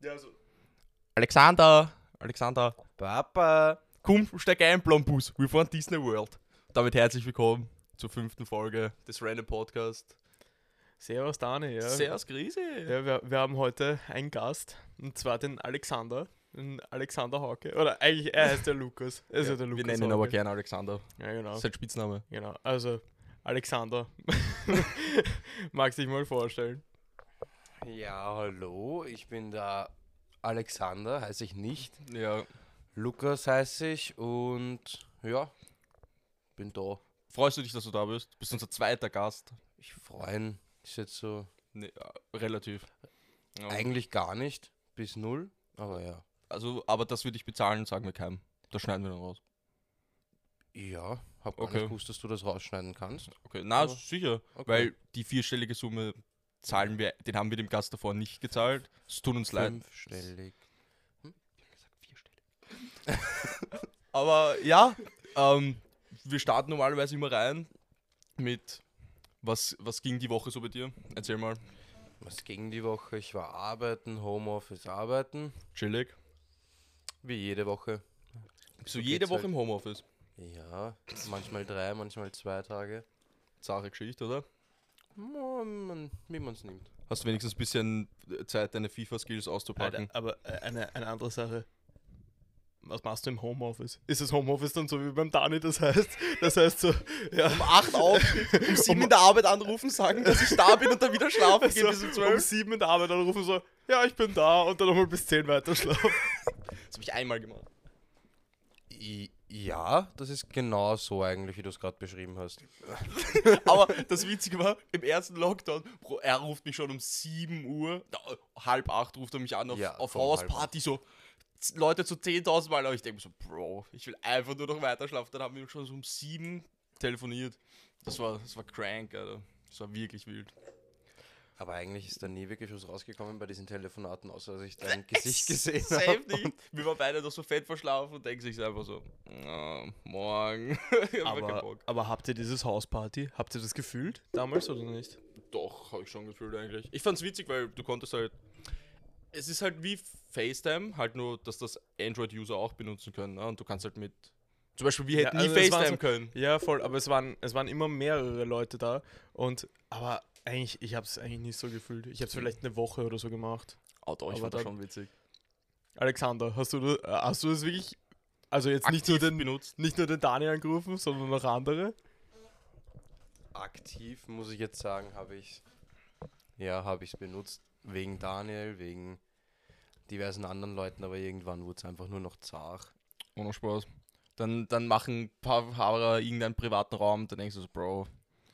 Ja, also. Alexander, Alexander, Papa. komm, steig ein, Blambus. Wir fahren Disney World. Damit herzlich willkommen zur fünften Folge des Random Podcast. Servus Dani, ja. Servus, Grisi. ja wir, wir haben heute einen Gast, und zwar den Alexander. Den Alexander Hauke. Oder eigentlich, er heißt der Lukas. Er ist ja, Ja, der Lukas. wir nennen ihn aber Hauke. gerne Alexander. Ja, genau. Sein Spitzname. genau. Also, Alexander. Magst dich mal vorstellen? Ja, hallo, ich bin der Alexander, heiße ich nicht. Ja, Lukas heiße ich und ja, bin da. freust du dich, dass du da bist? Bist unser zweiter Gast. Ich freuen ist jetzt so Nee, relativ. Ja. eigentlich gar nicht bis null, aber ja. Also, aber dass wir dich bezahlen, sagen wir keinem. Das schneiden wir dann raus. Ja, hab gar Okay. nicht gewusst, dass du das rausschneiden kannst. Okay, na, Ja. sicher. Okay. Weil die vierstellige Summe zahlen wir, den haben wir dem Gast davor nicht gezahlt. Es tut uns leid. Fünfstellig. Aber ja, ähm, wir starten normalerweise immer rein mit was, was ging die Woche so bei dir? Erzähl mal. Was ging die Woche? Ich war arbeiten, Homeoffice arbeiten, Chillig. wie jede Woche. Bist du So jede Woche halt. im Homeoffice? Ja, manchmal drei, manchmal zwei Tage. Zahre Geschichte, oder? Man- Wie man es nimmt. Hast du wenigstens ein bisschen Zeit, deine FIFA-Skills auszupacken? Alter, aber äh, eine, eine andere Sache. Was machst du im Homeoffice? Ist das Homeoffice dann so wie beim Dani? Das heißt, das heißt so, ja. Um 8 auf, um 7 in der Arbeit anrufen, sagen, dass ich da bin und dann wieder schlafen gehen bis um so, um 12. sieben in der Arbeit anrufen so, ja, ich bin da und dann nochmal bis zehn weiter schlafen. Das habe ich einmal gemacht. I ja, das ist genau so eigentlich, wie du es gerade beschrieben hast. Aber das Witzige war, im ersten Lockdown, Bro, er ruft mich schon um 7 Uhr, halb 8 ruft er mich an auf, Ja, auf Hausparty, so Leute zu 10.000 Mal, aber ich denke mir so, Bro, ich will einfach nur noch weiter schlafen. Dann haben wir schon so um 7 telefoniert. Das war, das war crank, Alter. Das war wirklich wild. Aber eigentlich ist da nie wirklich was rausgekommen bei diesen Telefonaten, außer dass ich dein Gesicht gesehen Safe habe. nicht. Wir waren beide noch so fett verschlafen und denken sich einfach so, "Ah, morgen. Ich hab keinen Aber, Bock. aber habt ihr dieses Hausparty, habt ihr das gefühlt damals oder nicht? Doch, habe ich schon gefühlt eigentlich. Ich fand's witzig, weil du konntest halt. Es ist halt wie FaceTime, halt nur, dass das Android-User auch benutzen können. Ne? Und du kannst halt mit. Zum Beispiel, wir Ja, hätten also nie es war FaceTime so- können. Ja, voll, aber es waren, es waren immer mehrere Leute da und, aber eigentlich, ich hab's eigentlich nicht so gefühlt. Ich hab's vielleicht eine Woche oder so gemacht. Oh, doch, ich das dann- schon witzig. Alexander, hast du, das- äh, hast du das wirklich, also jetzt nicht nur, den, benutzt. nicht nur den Daniel angerufen, sondern noch andere? Aktiv, muss ich jetzt sagen, habe ich ja, habe ich es benutzt. Wegen Daniel, wegen diversen anderen Leuten, aber irgendwann wurde es einfach nur noch zart. Ohne Spaß. Dann, dann machen ein paar Fahrer irgendeinen privaten Raum, dann denkst du so, Bro.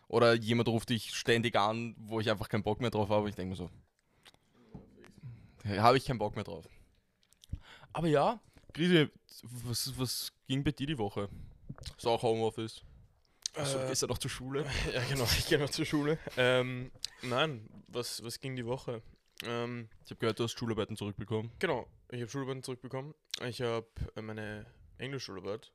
Oder jemand ruft dich ständig an, wo ich einfach keinen Bock mehr drauf habe. Ich denke mir so, habe ich keinen Bock mehr drauf. Aber ja, Grisi, was, was ging bei dir die Woche? Ist auch Homeoffice. Achso, du Äh, gehst ja noch zur Schule. Ja, genau, ich gehe noch zur Schule. Ähm, nein, was, was ging die Woche? Ähm, Ich habe gehört, du hast Schularbeiten zurückbekommen. genau, ich habe Schularbeiten zurückbekommen. Ich habe meine Englischschularbeit.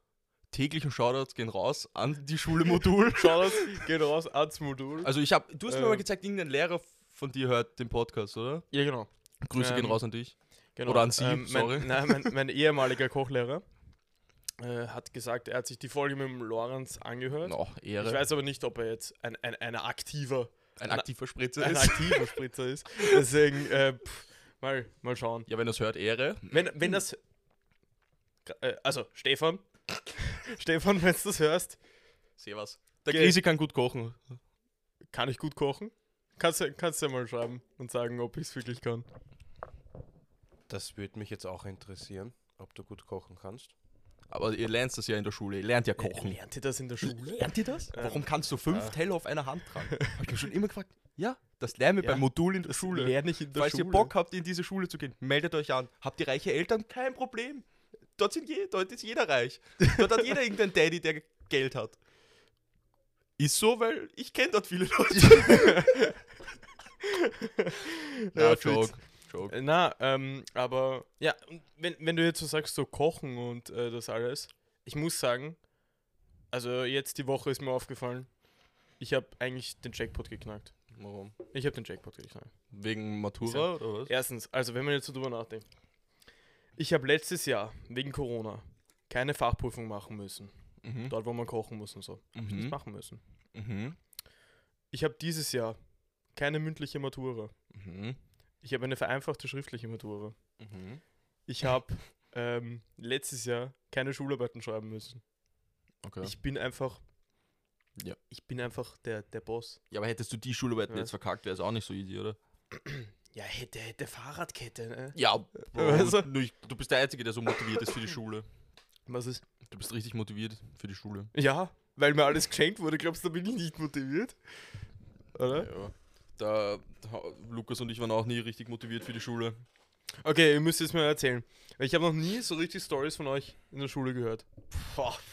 Täglichen Shoutouts gehen raus an die Schule Modul. Das, geht raus ans Modul. Also ich habe, du hast mir mal gezeigt, irgendein Lehrer von dir hört den Podcast, oder? ja, genau. Grüße gehen Ähm, raus an dich. genau. Oder an Sie, mein, sorry. Nein, mein, mein ehemaliger Kochlehrer äh, hat gesagt, er hat sich die Folge mit dem Lorenz angehört. Noch Ehre. Ich weiß aber nicht, ob er jetzt ein, ein, ein aktiver, ein aktiver Spritzer ein ist. aktiver Spritzer ist. Deswegen, äh, pff, mal, mal schauen. Ja, wenn das hört, Ehre. Wenn, wenn das. Äh, also, Stefan. Stefan, wenn du das hörst, Seh was. Der. Grisi kann gut kochen. kann ich gut kochen? Kannst du kannst du ja mal schreiben und sagen, ob ich es wirklich kann. Das würde mich jetzt auch interessieren, ob du gut kochen kannst. Aber ihr lernt das ja in der Schule. Ihr lernt ja kochen. Lernt ihr das in der Schule? Lernt ihr das? Ähm, Warum kannst du fünf äh. Teller auf einer Hand tragen? Hab ich mir schon immer gefragt. Ja, das lernen wir Ja, beim Modul in der Schule. lerne ich in der Falls Schule. ihr Bock habt, in diese Schule zu gehen, meldet euch an. Habt ihr reiche Eltern? Kein Problem. Dort, sind je, dort ist jeder reich. Dort hat jeder irgendeinen Daddy, der Geld hat. Ist so, weil ich kenne dort viele Leute. Fix. Joke. Joke. Na, ähm, aber ja, wenn, wenn du jetzt so sagst, so kochen und äh, das alles, ich muss sagen, also jetzt die Woche ist mir aufgefallen, ich habe eigentlich den Jackpot geknackt. Warum? Ich habe den Jackpot, sagen. Wegen Matura oder was? Erstens, also wenn man jetzt so drüber nachdenkt. Ich habe letztes Jahr wegen Corona keine Fachprüfung machen müssen. Mhm. Dort, wo man kochen muss und so. Hab ich nicht Mhm. machen müssen. Mhm. Ich habe dieses Jahr keine mündliche Matura. Mhm. Ich habe eine vereinfachte schriftliche Matura. Mhm. Ich habe ähm, letztes Jahr keine Schularbeiten schreiben müssen. Okay. Ich bin einfach. Ja. Ich bin einfach der, der Boss. ja, aber hättest du die Schularbeiten Ja. jetzt verkackt, wäre es auch nicht so easy, oder? Ja, hätte, hätte Fahrradkette, ne? Ja, Also- ich, du bist der Einzige, der so motiviert ist für die Schule. Was ist? Du bist richtig motiviert für die Schule. Ja, weil mir alles geschenkt wurde, glaubst du, da bin ich nicht motiviert? Oder? Ja. Da, Lukas und ich waren auch nie richtig motiviert für die Schule. Okay, ihr müsst es mir erzählen. Ich habe noch nie so richtig Stories von euch in der Schule gehört.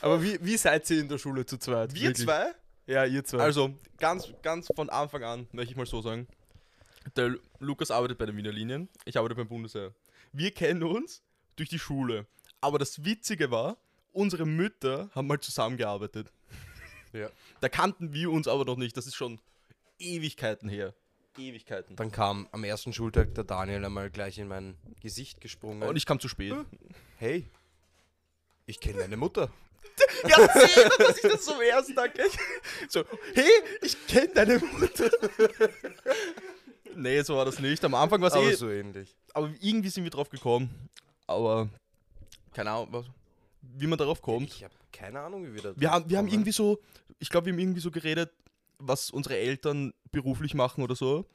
Aber wie, wie seid ihr in der Schule zu zweit? Wir Wirklich? zwei? Ja, ihr zwei. Also, ganz, ganz von Anfang an, möchte ich mal so sagen. Der Lu- Lukas arbeitet bei den Wiener Linien, ich arbeite beim Bundesheer. Wir kennen uns durch die Schule. Aber das Witzige war, unsere Mütter haben mal zusammengearbeitet. Ja. Da kannten wir uns aber noch nicht. Das ist schon Ewigkeiten her. Ewigkeiten. Dann kam am ersten Schultag der Daniel einmal gleich in mein Gesicht gesprungen. Und ich kam zu spät. hey, ich kenne deine Mutter. Ja, sehr, dass ich das so am ersten Tag gleich. So, hey, ich kenne deine Mutter. nee, so war das nicht. Am Anfang war es eh. so ähnlich. Aber irgendwie sind wir drauf gekommen. Aber keine Ahnung, was, wie man darauf kommt. Ich habe keine Ahnung, wie wir da Wir haben, wir haben irgendwie so, ich glaube, wir haben irgendwie so geredet, was unsere Eltern beruflich machen oder so.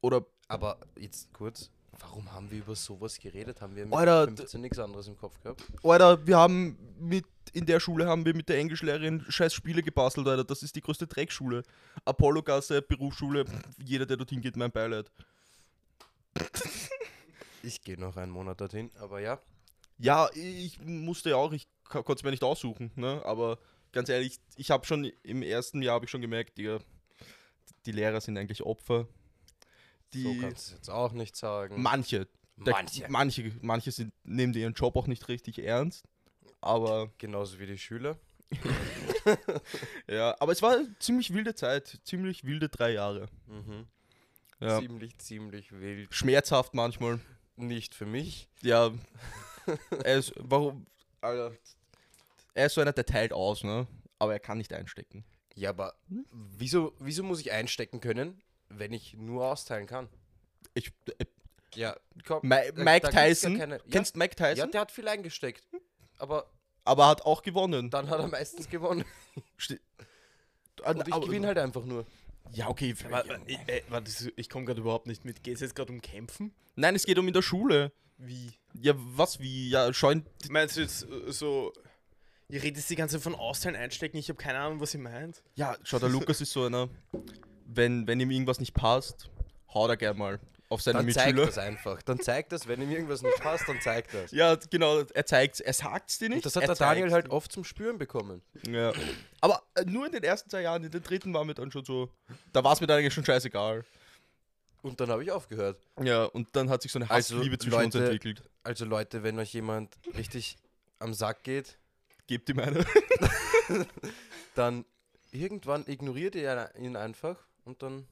Oder, Aber jetzt kurz, warum haben wir über sowas geredet? Haben wir mit Alter, 15 nichts anderes im Kopf gehabt? Alter, wir haben mit, in der Schule haben wir mit der Englischlehrerin scheiß Spiele gebastelt, Alter. Das ist die größte Dreckschule. Apollo-Gasse, Berufsschule, jeder, der dorthin geht, mein Beileid. Ich gehe noch einen Monat dorthin, aber ja. Ja, ich musste ja auch, ich konnte es mir nicht aussuchen, ne? Aber ganz ehrlich, ich habe schon im ersten Jahr habe ich schon gemerkt, Digga, die Lehrer sind eigentlich Opfer. Die so kannst du jetzt auch nicht sagen. manche, der, Manche. manche, manche sind nehmen ihren Job auch nicht richtig ernst. Aber Genauso wie die Schüler. ja, aber es war eine ziemlich wilde Zeit, ziemlich wilde drei Jahre. Mhm. Ja. Ziemlich, ziemlich wild. Schmerzhaft manchmal. Nicht für mich. Ja, er ist, warum, Alter, er ist so einer, der teilt aus, ne? Aber er kann nicht einstecken. Ja, aber wieso, wieso muss ich einstecken können, wenn ich nur austeilen kann? Ich, äh, Ja, komm. Da- Mike da Tyson, keine- ja, kennst Mike Ja, Tyson? der hat viel eingesteckt. Aber aber hat auch gewonnen. dann hat er meistens gewonnen. Und ich gewinne halt einfach nur. Ja, okay. Ich, äh, ich komme gerade überhaupt nicht mit. Geht es jetzt gerade um Kämpfen? Nein, es geht um in der Schule. Wie? Ja, was wie? Ja, scheuen. Meinst du jetzt äh, so. Ihr redet die ganze Zeit von Austeilen einstecken, ich habe keine Ahnung, was ihr meint. Ja, schau, der Lukas ist so einer, wenn, wenn ihm irgendwas nicht passt, haut er gern mal auf seine Dann zeigt Mitschüler. das einfach. Dann zeigt das, wenn ihm irgendwas nicht passt, dann zeigt das. Ja, genau, er zeigt's, er sagt's dir nicht. Und das hat er der Daniel halt oft zum Spüren bekommen. Ja. Aber äh, nur in den ersten zwei Jahren, in den dritten war mir dann schon so, da war es mir dann eigentlich schon scheißegal. Und dann habe ich aufgehört. Ja, und dann hat sich so eine Also, Hassliebe zwischen uns Leute- entwickelt. Also Leute, wenn euch jemand richtig am Sack geht, Gebt ihm eine. dann irgendwann ignoriert ihr ihn einfach und dann,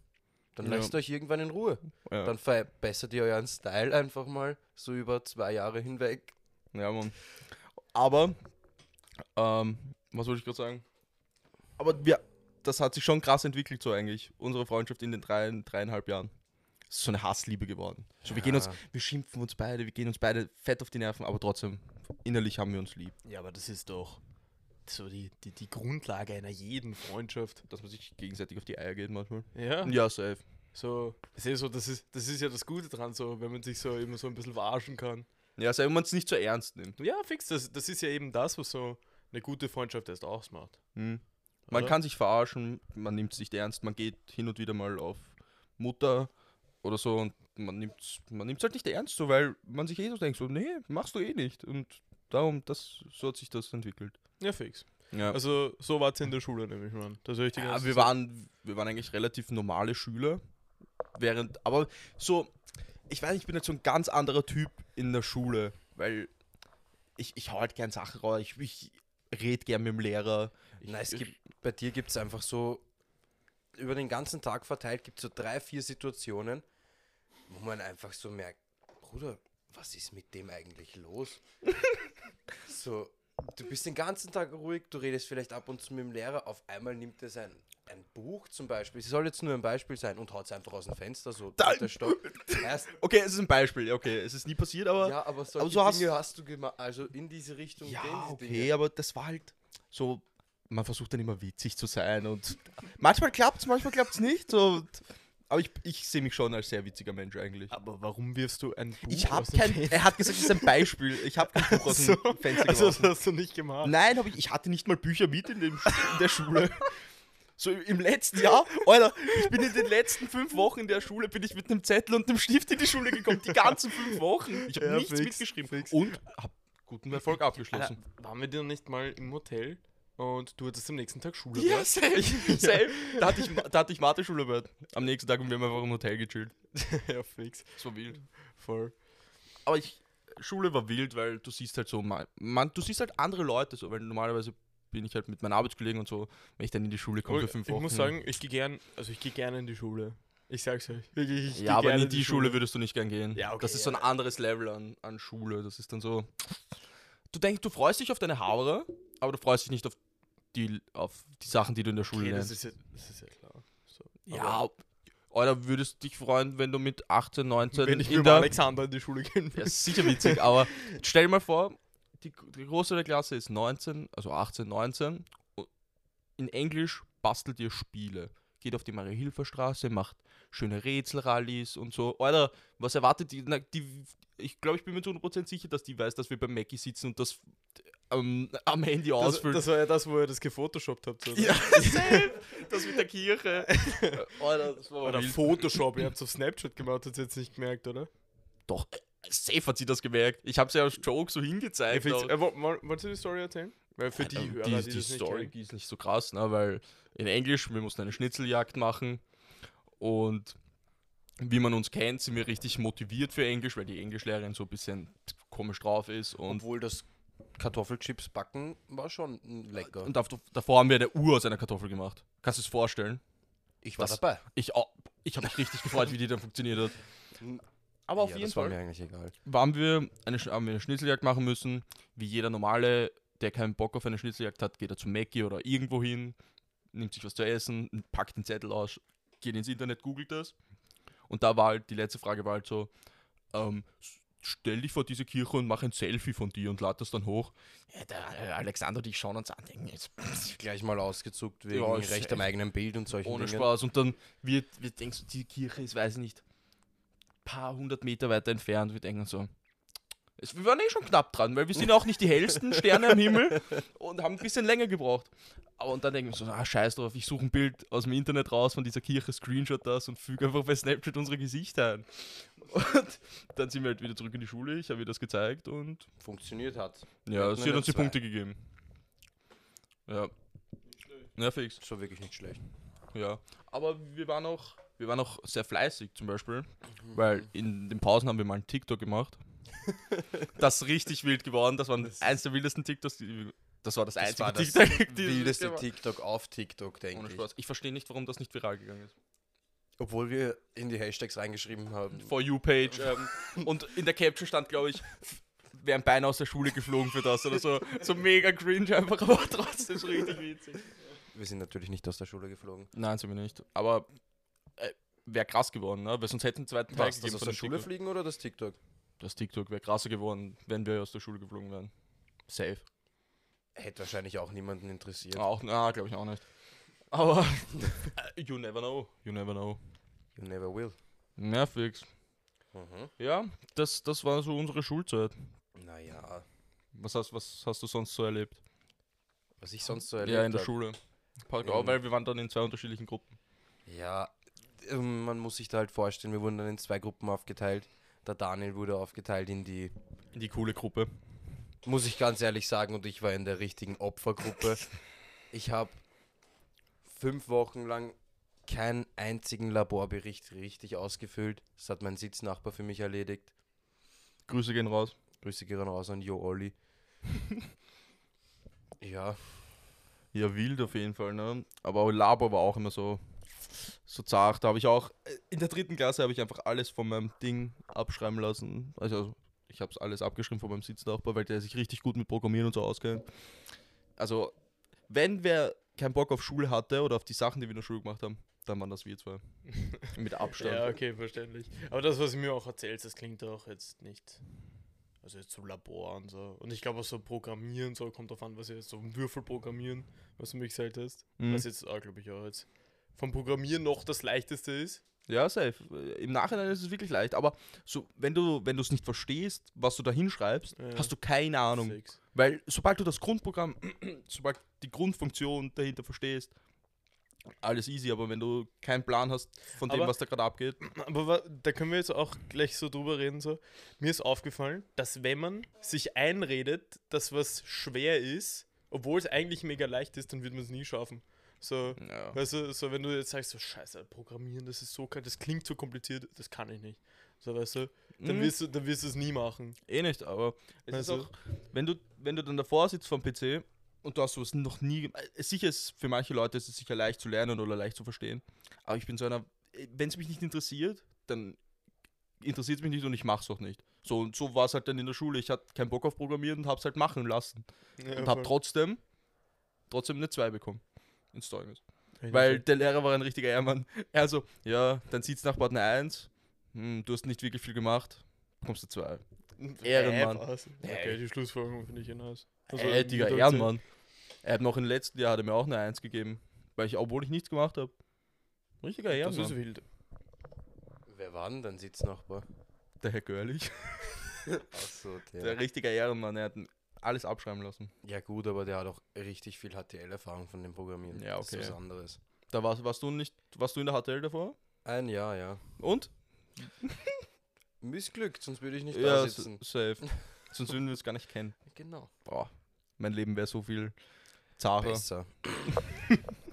dann Ja. lasst euch irgendwann in Ruhe. Ja, Dann verbessert ihr euren Style einfach mal so über zwei Jahre hinweg. ja Mann. Aber, ähm, was wollte ich gerade sagen? Aber wir, das hat sich schon krass entwickelt so eigentlich, unsere Freundschaft in den drei, dreieinhalb Jahren. Es ist so eine Hassliebe geworden. So, wir gehen uns, Ja. wir schimpfen uns beide, wir gehen uns beide fett auf die Nerven, aber trotzdem, innerlich haben wir uns lieb. Ja, aber das ist doch so die, die, die Grundlage einer jeden Freundschaft. Dass man sich gegenseitig auf die Eier geht manchmal. Ja. Ja, safe. So, das ist, so, das, ist, das ist ja das Gute dran, so, wenn man sich so immer so ein bisschen verarschen kann. Ja, safe, wenn man es nicht so ernst nimmt. Ja, fix, das, das ist ja eben das, was so eine gute Freundschaft erst ausmacht. Hm. Man Oder? kann sich verarschen, man nimmt es nicht ernst, man geht hin und wieder mal auf Mutter oder so und man nimmt es man nimmt's halt nicht ernst, so weil man sich eh so denkt, so, nee, machst du eh nicht. Und darum, das, so hat sich das entwickelt. Ja, fix. Ja, Also, so war es in der Schule, nämlich mal. Das ich die ja wir, waren, wir waren eigentlich relativ normale Schüler. Während, aber so, ich weiß, ich bin jetzt so ein ganz anderer Typ in der Schule, weil ich, ich hau halt gern Sachen raus, ich, ich red gern mit dem Lehrer. Ich, Nein, es gibt, bei dir gibt es einfach so über den ganzen Tag verteilt gibt es so drei, vier Situationen, wo man einfach so merkt, Bruder, was ist mit dem eigentlich los? so, du bist den ganzen Tag ruhig, du redest vielleicht ab und zu mit dem Lehrer, auf einmal nimmt er sein ein Buch zum Beispiel, es soll jetzt nur ein Beispiel sein und haut es einfach aus dem Fenster, so Da- dritter Stock. Okay, es ist ein Beispiel. Okay, es ist nie passiert, aber. ja, aber solche aber so hast- Dinge hast du gemacht, also in diese Richtung Ja, okay, Dinge. aber das war halt so. Man versucht dann immer witzig zu sein und manchmal klappt es, manchmal klappt es nicht. So. Aber ich, ich sehe mich schon als sehr witziger Mensch eigentlich. Aber warum wirfst du ein Buch Ich habe aus dem kein. Fenster? Er hat gesagt, es ist ein Beispiel. Ich habe kein Buch aus dem So, Fenster Also das hast du nicht gemacht. Nein, hab ich, ich hatte nicht mal Bücher mit in, dem, in der Schule. So im letzten Jahr, Alter, ich bin in den letzten fünf Wochen in der Schule, bin ich mit einem Zettel und einem Stift in die Schule gekommen. Die ganzen fünf Wochen. Ich habe Ja, nichts fix, mitgeschrieben. fix. Und habe guten Erfolg Alter, abgeschlossen. waren wir denn nicht mal im Hotel und du hattest am nächsten Tag Schule? Ja, gehabt? safe, safe. Da hatte ich, da hatte ich Mathe-Schularbeit. Am nächsten Tag und wir haben einfach im Hotel gechillt. ja, fix. Das war wild. Voll. Aber ich, Schule war wild, weil du siehst halt so, man, du siehst halt andere Leute so, weil normalerweise bin ich halt mit meinen Arbeitskollegen und so, wenn ich dann in die Schule komme für fünf ich Wochen. muss sagen, ich gehe gern, also ich gehe gerne in die Schule. Ich sag's euch. Ich geh ja, aber in die Schule würdest du nicht gern gehen. Ja, okay, das ist so ein ja. anderes Level an, an Schule. Das ist dann so. Du denkst, du freust dich auf deine Haare, aber du freust dich nicht auf die, auf die Sachen, die du in der Schule Okay, das, lernst. ist ja, das ist ja klar. So. Ja, oder würdest dich freuen, wenn du mit 18, 19 wenn ich in mit der. Alexander in die Schule gehen Ja, sicher witzig, aber stell dir mal vor, die, die große der Klasse ist 19, also 18, 19. und In Englisch bastelt ihr Spiele. Geht auf die Marie-Hilfer-Straße, macht schöne Rätselrallies und so. Alter, was erwartet die? Na, die ich glaube, ich bin mir zu 100% sicher, dass die weiß, dass wir beim Mackie sitzen und das ähm, am Handy Das, ausfüllen. das war ja das, wo ihr das gefotoshoppt habt. Oder? ja, safe. Das mit der Kirche. Alter, das war Oder wild. Photoshop, ihr habt es auf Snapchat gemacht, habt ihr jetzt nicht gemerkt, oder? Doch, äh, safe hat sie das gemerkt. Ich habe sie als Joke so Ja, hingezeigt. auch. Äh, wo- wo- Wolltest du die Story erzählen? Weil für die Ähm, Hörer, die, die, die, das nicht Story die ist nicht so krass, ne? weil in Englisch, wir mussten eine Schnitzeljagd machen und wie man uns kennt, sind wir richtig motiviert für Englisch, weil die Englischlehrerin so ein bisschen komisch drauf ist und, Obwohl das Kartoffelchips backen war schon lecker. und dav- davor haben wir eine Uhr aus einer Kartoffel gemacht. Kannst du es vorstellen? ich war das- dabei. Ich, au- ich habe mich richtig gefreut, wie die dann funktioniert hat. Aber auf ja, jeden das war Fall mir eigentlich egal. waren wir eine, haben wir eine Schnitzeljagd machen müssen. Wie jeder normale, der keinen Bock auf eine Schnitzeljagd hat, geht er zu Mackie oder irgendwo hin, nimmt sich was zu essen, packt den Zettel aus, geht ins Internet, googelt das. Und da war halt, die letzte Frage war halt so, ähm, stell dich vor diese Kirche und mach ein Selfie von dir und lad das dann hoch. Ja, der Alexander und ich schauen uns an, denken jetzt, Gleich mal ausgezuckt wegen Ja, Recht am eigenen Bild und solchen ohne Dingen. Spaß. Und dann wird, wir denken so, die Kirche ist, weiß ich nicht, paar hundert Meter weiter entfernt. Wir denken so, es, wir waren eh schon knapp dran, weil wir sind auch nicht die hellsten Sterne am Himmel und haben ein bisschen länger gebraucht. Aber und dann denken wir so, ah, scheiß drauf, ich suche ein Bild aus dem Internet raus von dieser Kirche, Screenshot das und füge einfach bei Snapchat unsere Gesichter ein. Und dann sind wir halt wieder zurück in die Schule, ich habe ihr das gezeigt und Funktioniert hat. ja, sie hat uns die zwei. Punkte gegeben. Ja. Ja, fix. Schon wirklich nicht schlecht. Ja, aber wir waren auch, wir waren auch sehr fleißig zum Beispiel, weil in den Pausen haben wir mal einen TikTok gemacht. das ist richtig wild geworden. Das war eins der wildesten TikToks. Das war das Das einzige war das TikTok. wildeste TikTok auf TikTok, denke Ohne ich. Spaß. Ich verstehe nicht, warum das nicht viral gegangen ist. Obwohl wir in die Hashtags reingeschrieben haben. For You Page. Ähm, und in der Caption stand, glaube ich, wären Beine aus der Schule geflogen für das oder so. So mega cringe einfach, aber trotzdem so richtig witzig. Wir sind natürlich nicht aus der Schule geflogen. Nein, sind wir nicht. Aber äh, wäre krass geworden, ne? weil sonst hätten einen zweiten Teil Was, das gegeben aus von der Schule TikTok. fliegen oder das TikTok? Das TikTok wäre krasser geworden, wenn wir aus der Schule geflogen wären. Safe. Hätte wahrscheinlich auch niemanden interessiert. Auch, na, glaube ich auch nicht. Aber you never know. You never know. You never will. Fix. Mhm. Ja, das, das war so unsere Schulzeit. Naja, Was hast, was hast du sonst so erlebt? was ich sonst so erlebt ja, in der hab. Schule. Park, Ähm, auch, weil wir waren dann in zwei unterschiedlichen Gruppen. Ja, ähm, man muss sich da halt vorstellen, wir wurden dann in zwei Gruppen aufgeteilt. Der Daniel wurde aufgeteilt in die, In die coole Gruppe. muss ich ganz ehrlich sagen, und ich war in der richtigen Opfergruppe. Ich habe fünf Wochen lang keinen einzigen Laborbericht richtig ausgefüllt. Das hat mein Sitznachbar für mich erledigt. Grüße gehen raus. Grüße gehen raus an Jo Olli. ja, Ja, wild auf jeden Fall, ne? Aber Labor war auch immer so. So zart. Da habe ich auch, äh, in der dritten Klasse habe ich einfach alles von meinem Ding abschreiben lassen. Also ich habe es alles abgeschrieben von meinem Sitznachbar, weil der sich richtig gut mit Programmieren und so auskennt. Also, wenn wer keinen Bock auf Schule hatte oder auf die Sachen, die wir in der Schule gemacht haben, dann waren das wir zwei. mit Abstand. Ja, okay, verständlich. Aber das, was du mir auch erzählst, das klingt auch jetzt nicht. Also jetzt so Labor und so. Und ich glaube auch so Programmieren, so kommt drauf an, was ihr jetzt so Würfel programmieren, was du mich gesagt hast. Mhm. Was jetzt, ah, glaube ich, auch jetzt vom Programmieren noch das leichteste ist. Ja, safe. Im Nachhinein ist es wirklich leicht, aber so, wenn du wenn du es nicht verstehst, was du da hinschreibst, Ja. hast du keine Ahnung. Six. Weil sobald du das Grundprogramm, sobald die Grundfunktion dahinter verstehst, alles easy, aber wenn du keinen Plan hast von dem, Aber- was da gerade abgeht, Aber da können wir jetzt auch gleich so drüber reden. So. Mir ist aufgefallen, dass wenn man sich einredet, dass was schwer ist, obwohl es eigentlich mega leicht ist, dann wird man es nie schaffen. So, ja. weißt du, so wenn du jetzt sagst, so scheiße, Programmieren, das ist so kalt, das klingt so kompliziert, das kann ich nicht. So, weißt du, dann, Mhm. wirst, du, dann wirst du es nie machen. eh nicht, aber es Also- ist auch, wenn du, wenn du dann davor sitzt vom PC und du hast sowas noch nie, äh, sicher ist für manche Leute ist es sicher leicht zu lernen oder leicht zu verstehen, aber ich bin so einer, wenn es mich nicht interessiert, dann interessiert es mich nicht und ich mach's auch nicht. So und so war es halt dann in der Schule. Ich hatte keinen Bock auf Programmieren und hab's halt machen lassen. Ja, und habe voll. trotzdem trotzdem eine 2 bekommen ins Zeugnis. Richtig. Weil der Lehrer war ein richtiger Ehrmann. Er so, ja, dein Sitznachbar hat eine 1, hm, du hast nicht wirklich viel gemacht, bekommst du 2. Ehrenmann. Äh? Okay, die Schlussfolgerung finde ich eh nice. Äh, Digga, Ehrenmann. Er hat noch im letzten Jahr hat er mir auch eine 1 gegeben, weil ich, obwohl ich nichts gemacht habe. Richtiger Das ist Ehrenmann. wild. Wer war denn dein Sitznachbar? Der Herr Görlich. Achso, Der der. richtige Ehrenmann, er hat alles abschreiben lassen. Ja gut, aber der hat auch richtig viel HTL-Erfahrung von dem Programmieren. Ja, Das okay. ist was anderes. Da warst, warst du nicht, warst du in der HTL davor? Ein Jahr, ja. Und? Missglückt, sonst würde ich nicht ja, da sitzen. safe. Sonst würden wir es gar nicht kennen. Genau. Boah, mein Leben wäre so viel zarer. Besser.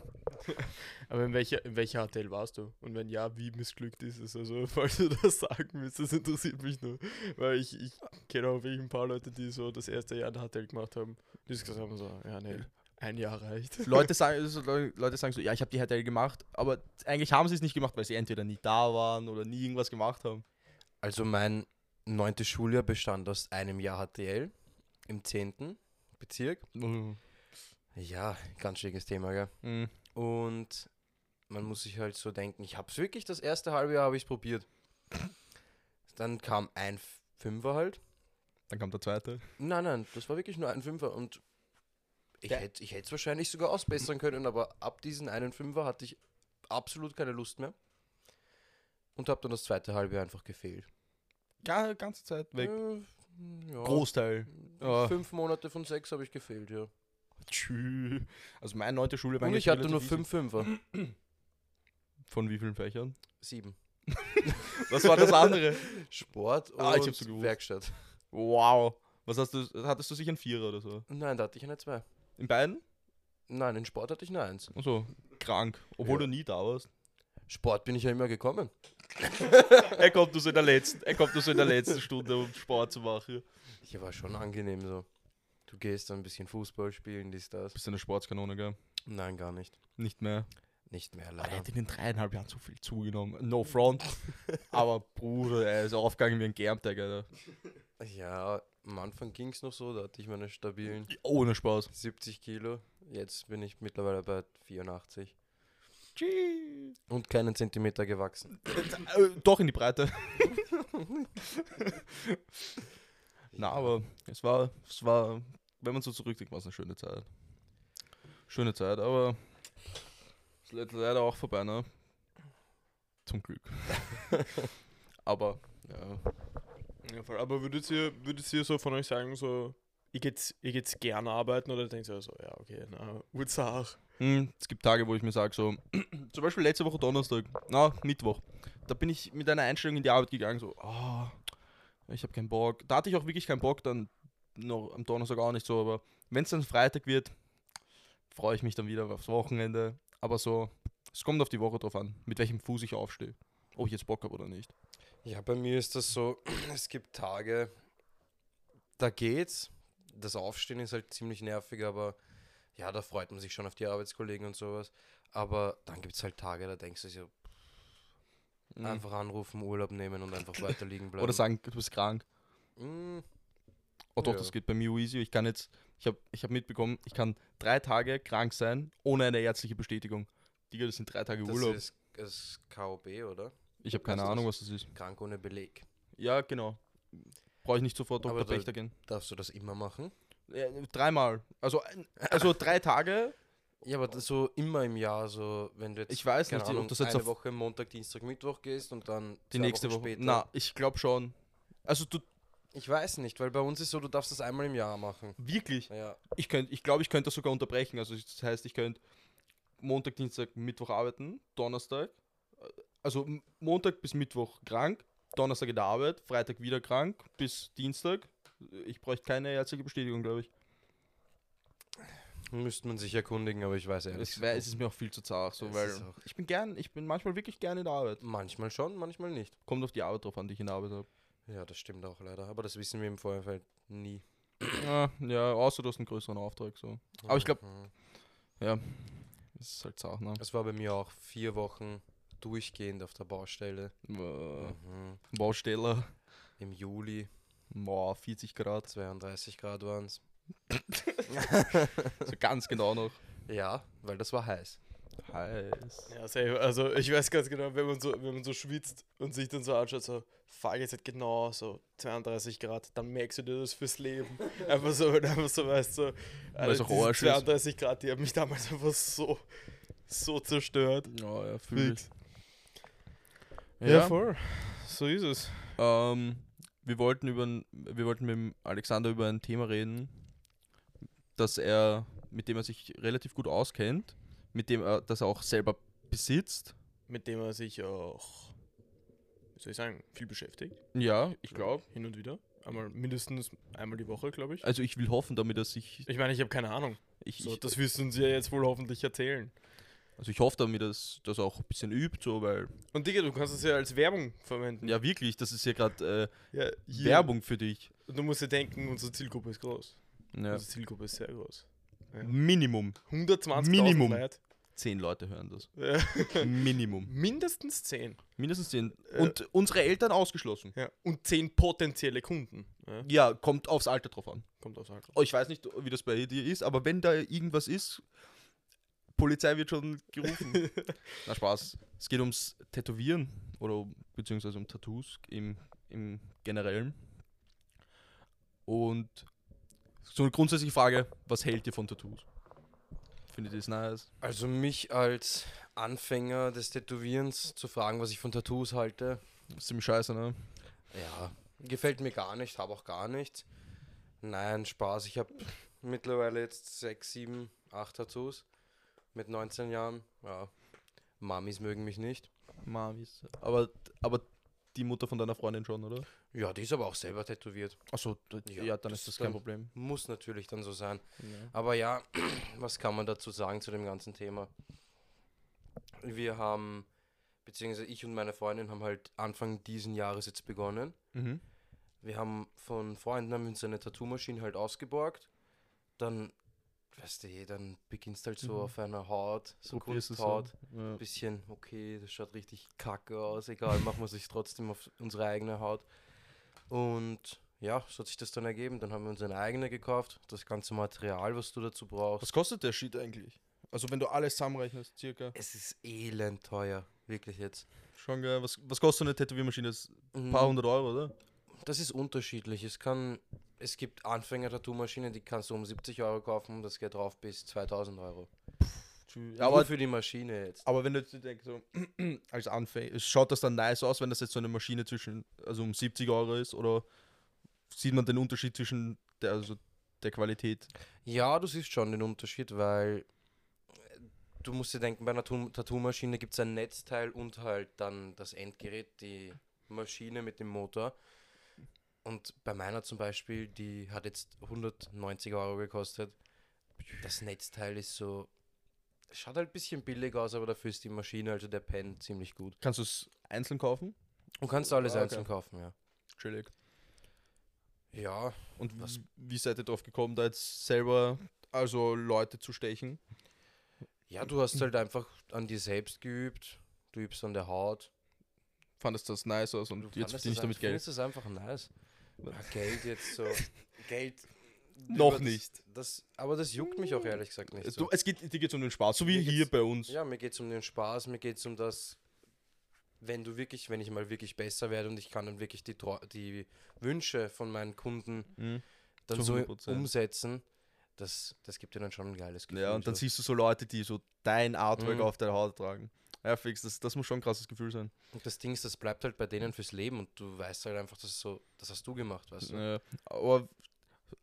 Aber in welcher, in welcher HTL warst du? Und wenn ja, wie missglückt ist es? Also, falls du das sagen willst, das interessiert mich nur. Weil ich, ich kenne auch wirklich ein paar Leute, die so das erste Jahr in der HTL gemacht haben. Die gesagt haben so, ja, nee, ein Jahr reicht. Leute sagen, so, Leu- Leute sagen so, ja, ich habe die HTL gemacht, aber eigentlich haben sie es nicht gemacht, weil sie entweder nie da waren oder nie irgendwas gemacht haben. Also mein neuntes Schuljahr bestand aus einem Jahr HTL im zehnten Bezirk. Mhm. Ja, ganz schwieriges Thema, gell? Mhm. Und man muss sich halt so denken, ich habe es wirklich das erste halbe Jahr habe ich probiert. Dann kam ein Fünfer halt. Dann kam der zweite. Nein, nein, das war wirklich nur ein Fünfer und ich hätte ich es wahrscheinlich sogar ausbessern können, aber ab diesen einen Fünfer hatte ich absolut keine Lust mehr und habe dann das zweite halbe Jahr einfach gefehlt. Ja, ganze Zeit weg. Äh, ja, Großteil. Ja. Fünf Monate von sechs habe ich gefehlt, ja. Tschü. Also meine neunte Schule war Und ich hatte nur fünf Fünfer. Von wie vielen Fächern? Sieben. Was war das andere? Sport und Ah, so gewusst. Werkstatt. wow. Was hast du, hattest du sicher einen Vierer oder so? Nein, da hatte ich eine zwei. In beiden? Nein, in Sport hatte ich eine Eins. Also krank. Obwohl Ja. du nie da warst. Sport bin ich ja immer gekommen. Er kommt nur so in der letzten, er kommt nur so in der letzten Stunde, um Sport zu machen. Ja, war schon angenehm so. Du gehst dann ein bisschen Fußball spielen, dies, das. Bist du eine Sportskanone, gell? Nein, gar nicht. Nicht mehr. Nicht mehr er leider. hat in den dreieinhalb Jahren so viel zugenommen. No front. Aber Bruder, er ist aufgegangen wie ein Germtag, Alter. Ja, am Anfang ging es noch so, da hatte ich meine stabilen Ohne Spaß. 70 Kilo. Jetzt bin ich mittlerweile bei 84. Tschüss. Und keinen Zentimeter gewachsen. Äh, Doch in die Breite. Na, aber es war, es war, wenn man so zurückdenkt, war es eine schöne Zeit. Schöne Zeit, aber es ist leider auch vorbei, ne? Zum Glück. aber, ja. Ja, voll. Aber würdet ihr, würdet ihr so von euch sagen, so, ihr geht's, ihr geht's gerne arbeiten oder denkt ihr so, ja, okay, na, Urzach. Hm, es gibt Tage, wo ich mir sage, so, zum Beispiel letzte Woche Donnerstag, na, Mittwoch, da bin ich mit einer Einstellung in die Arbeit gegangen, so, ah, ich habe keinen Bock. Da hatte ich auch wirklich keinen Bock, dann noch am Donnerstag auch nicht so, aber wenn es dann Freitag wird, freue ich mich dann wieder aufs Wochenende. Aber so, es kommt auf die Woche drauf an, mit welchem Fuß ich aufstehe. Ob ich jetzt Bock habe oder nicht. Ja, bei mir ist das so, es gibt Tage, da geht's. Das Aufstehen ist halt ziemlich nervig, aber ja, da freut man sich schon auf die Arbeitskollegen und sowas. Aber dann gibt es halt Tage, da denkst du so, Mhm. Einfach anrufen, Urlaub nehmen und einfach weiter liegen bleiben. Oder sagen, du bist krank. Mm, Oh doch, Ja. das geht bei mir easy. Ich kann jetzt, ich habe ich hab mitbekommen, ich kann drei Tage krank sein, ohne eine ärztliche Bestätigung. Digga, das sind drei Tage das Urlaub. ist, das ist KOB, oder? ich habe keine was ist Ahnung, was das ist. Krank ohne Beleg. Ja, genau. Brauche ich nicht sofort Dr. Pächter gehen. Darfst du das immer machen? Ja, dreimal. Also, also drei Tage. Ja, aber so immer im Jahr, so wenn du jetzt Ich weiß keine nicht, Ahnung, ob das jetzt eine Woche Montag, Dienstag, Mittwoch gehst und dann die nächste Wochen Woche. später. Na, ich glaube schon. Also du Ich weiß nicht, weil bei uns ist so, du darfst das einmal im Jahr machen. wirklich. Ja, Ich könnte, ich glaube, ich könnte das sogar unterbrechen. Also das heißt, ich könnte Montag, Dienstag, Mittwoch arbeiten, Donnerstag. äh, Also Montag bis Mittwoch krank, Donnerstag in der Arbeit, Freitag wieder krank bis Dienstag. Ich bräuchte keine ärztliche Bestätigung, glaube ich. müsste man sich erkundigen, aber ich weiß ehrlich. Es, wär, es ist mir auch viel zu zart, so, Es weil ich bin gern, ich bin manchmal wirklich gerne in der Arbeit. Manchmal schon, manchmal nicht. Kommt auf die Arbeit drauf an, die ich in der Arbeit habe. Ja, das stimmt auch leider. Aber das wissen wir im Vorfeld nie. Ja, ja, außer du hast einen größeren Auftrag. So. Aber ich glaub- Mhm. Das ist halt Sache, ne? Es war bei mir auch vier Wochen durchgehend auf der Baustelle. Mhm. Bausteller, Im Juli, boah, 40 Grad. 32 Grad waren es. So ganz genau noch. Ja, weil das war heiß. Heiß. Ja, safe. Also ich weiß ganz genau, wenn man so, wenn man so schwitzt und sich dann so anschaut, so, fuck, jetzt hat genau so 32 Grad, dann merkst du dir das fürs Leben. Einfach so, wenn du einfach so weißt, so, diese Arsch ist. 32 Grad, die haben mich damals einfach so, so zerstört. Ja, ja, fühl ich. Ja, voll. So ist es. Ähm, wir wollten über wir wollten mit dem Alexander über ein Thema reden, dass er, mit dem er sich relativ gut auskennt, mit dem er das er auch selber besitzt. Mit dem er sich auch, wie soll ich sagen, viel beschäftigt. Ja, ich glaube. Hin und wieder. Einmal, mindestens einmal die Woche, glaube ich. Also ich will hoffen, damit er sich. Ich meine, ich habe keine Ahnung. Ich, So, ich, das wirst du uns ja jetzt wohl hoffentlich erzählen. also ich hoffe, damit das, das auch ein bisschen übt, so, weil. Und Digga, du kannst es ja als Werbung verwenden. Ja, wirklich, das ist ja gerade Ja, äh, hier. Werbung für dich. Und du musst dir denken, unsere Zielgruppe ist groß. Ja. Unsere Zielgruppe ist sehr groß. Ja. Minimum. 120 Minimum. Leute. Zehn Leute hören das. Ja. Minimum. Mindestens 10. Mindestens zehn. Äh. Und unsere Eltern ausgeschlossen. Ja. Und 10 potenzielle Kunden. Ja. Ja, kommt aufs Alter drauf an. Kommt aus Alter. Oh, ich weiß nicht, wie das bei dir ist, aber wenn da irgendwas ist, Polizei wird schon gerufen. Na Spaß. Es geht ums Tätowieren oder beziehungsweise um Tattoos im, im Generellen. Und so eine grundsätzliche Frage, was hält ihr von Tattoos? Findet ihr das nice? Also mich als Anfänger des Tätowierens zu fragen, was ich von Tattoos halte, ist ziemlich scheiße, ne? ja, gefällt mir gar nicht, habe auch gar nichts. Nein, Spaß. Ich habe mittlerweile jetzt 6, 7, 8 Tattoos mit 19 Jahren. Ja, Mamis mögen mich nicht. Marvis. Aber, aber die Mutter von deiner Freundin schon, oder? Ja, die ist aber auch selber tätowiert. Achso, Ja, ja, dann das ist das kein Problem. Muss natürlich dann so sein. Ja. Aber ja, was kann man dazu sagen zu dem ganzen Thema? Wir haben, beziehungsweise ich und meine Freundin haben halt Anfang diesen Jahres jetzt begonnen. Mhm. Wir haben von Freunden haben uns eine Tattoo-Maschine halt ausgeborgt. Dann, weißt du, eh, dann beginnst halt so Mhm. auf einer Haut, so Kunsthaut. so. Ja. Bisschen, okay, das schaut richtig kacke aus, egal, machen wir sich trotzdem auf unsere eigene Haut. Und ja, so hat sich das dann ergeben. Dann haben wir uns eine eigene gekauft, das ganze Material, was du dazu brauchst. Was kostet der Shit eigentlich? Also wenn du alles zusammenrechnest, circa. Es ist elend teuer, wirklich jetzt. Schon geil. Was, was kostet so eine Tätowiermaschine? Das ein paar Mhm. hundert Euro, oder? Das ist unterschiedlich. Es kann, es gibt Anfänger-Tattoo-Maschinen, die kannst du um 70 Euro kaufen, das geht drauf bis 2000 Euro. Ja, Nur aber, für die Maschine jetzt. aber wenn du jetzt denkst, so, als Anfänger, schaut das dann nice aus, wenn das jetzt so eine Maschine zwischen, also um 70 Euro ist, oder sieht man den Unterschied zwischen der, also der Qualität? Ja, du siehst schon den Unterschied, weil du musst dir denken, bei einer Tattoo-Maschine gibt es ein Netzteil und halt dann das Endgerät, die Maschine mit dem Motor. Und bei meiner zum Beispiel, die hat jetzt 190 Euro gekostet. Das Netzteil ist so. Schaut halt ein bisschen billig aus, aber dafür ist die Maschine, also der Pen, ziemlich gut. Kannst du es einzeln kaufen? Und kannst du alles Ah, okay. einzeln kaufen, ja. Chillig. Ja, Und Was- wie seid ihr drauf gekommen, da jetzt selber also Leute zu stechen? ja, du hast halt einfach an dir selbst geübt, du übst an der Haut. fandest das nice aus und Du jetzt das damit Geld. Findest du es einfach nice? Ja, Geld jetzt so. Geld. Noch nicht. Das, aber das juckt mich auch ehrlich gesagt nicht. Du, So. es geht, dir geht um den Spaß, so wie Mir hier bei uns. Ja, mir geht es um den Spaß, mir geht es um das, wenn du wirklich, wenn ich mal wirklich besser werde und ich kann dann wirklich die, die Wünsche von meinen Kunden Mhm. dann so 100%. umsetzen, das, das gibt dir dann schon ein geiles Gefühl. Ja, und dann so. siehst du so Leute, die so dein Artwork Mhm. auf der Haut tragen. Ja, fix, das, das muss schon ein krasses Gefühl sein. Und das Ding ist, das bleibt halt bei denen fürs Leben und du weißt halt einfach, das ist so, das hast du gemacht, weißt du? Ja, aber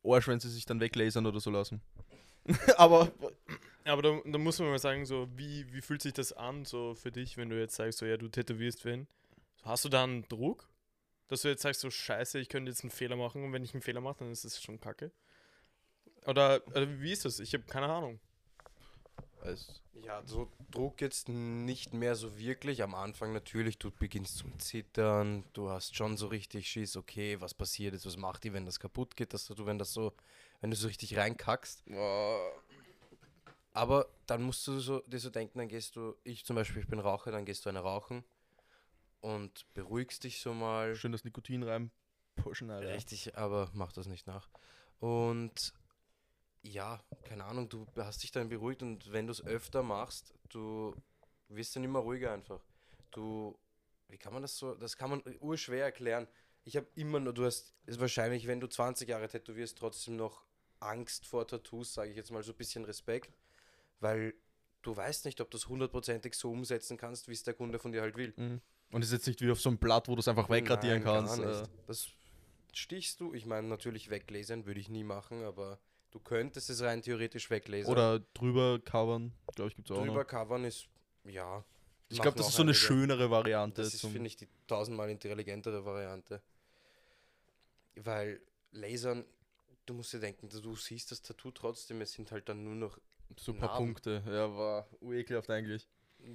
Arsch, wenn sie sich dann weglasern oder so lassen. aber Aber da, da muss man mal sagen, so, wie, wie fühlt sich das an, so für dich, wenn du jetzt sagst, so, ja, du tätowierst wen? Hast du da einen Druck? Dass du jetzt sagst, so, scheiße, ich könnte jetzt einen Fehler machen und wenn ich einen Fehler mache, dann ist das schon kacke? Oder, oder wie ist das? Ich habe keine Ahnung. Es, Ja, so Druck jetzt nicht mehr so wirklich. Am Anfang natürlich, du beginnst zum Zittern, du hast schon so richtig Schiss, okay, was passiert jetzt, was macht die, wenn das kaputt geht, dass du, wenn das so, wenn du so richtig reinkackst. Aber dann musst du so, dir so denken, dann gehst du, ich zum Beispiel, ich bin Raucher, dann gehst du eine rauchen und beruhigst dich so mal. schön das Nikotin rein pushen, Alter. Richtig, aber mach das nicht nach. Und ja, keine Ahnung, du hast dich dann beruhigt und wenn du es öfter machst, du wirst dann immer ruhiger einfach. Du, wie kann man das so, das kann man urschwer erklären. Ich habe immer nur, du hast, ist wahrscheinlich, wenn du 20 Jahre tätowierst, trotzdem noch Angst vor Tattoos, sage ich jetzt mal so ein bisschen Respekt, weil du weißt nicht, ob du es hundertprozentig so umsetzen kannst, wie es der Kunde von dir halt will. Mhm. Und es ist jetzt nicht wie auf so einem Blatt, wo du es einfach wegradieren Nein, kannst. Äh, Das stichst du, ich meine, natürlich weglesen würde ich nie machen, aber du könntest es rein theoretisch weglesen. oder drüber covern, glaube ich, gibt es auch drüber noch. covern ist, ja. Ich glaube, das ist so eine einige. schönere Variante. Das ist, finde ich, die tausendmal intelligentere Variante. Weil Lasern, du musst dir denken, du siehst das Tattoo trotzdem, es sind halt dann nur noch. paar Narben. Punkte. Ja, war ekelhaft eigentlich.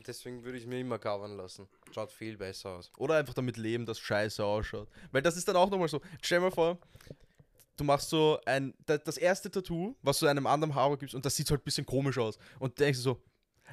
Deswegen würde ich mir immer covern lassen. Schaut viel besser aus. Oder einfach damit leben, dass scheiße ausschaut. Weil das ist dann auch nochmal so. Stell dir mal vor, du machst so ein, da- das erste Tattoo, was du einem anderen Haber gibst, und das sieht halt ein bisschen komisch aus. Und du denkst dir so,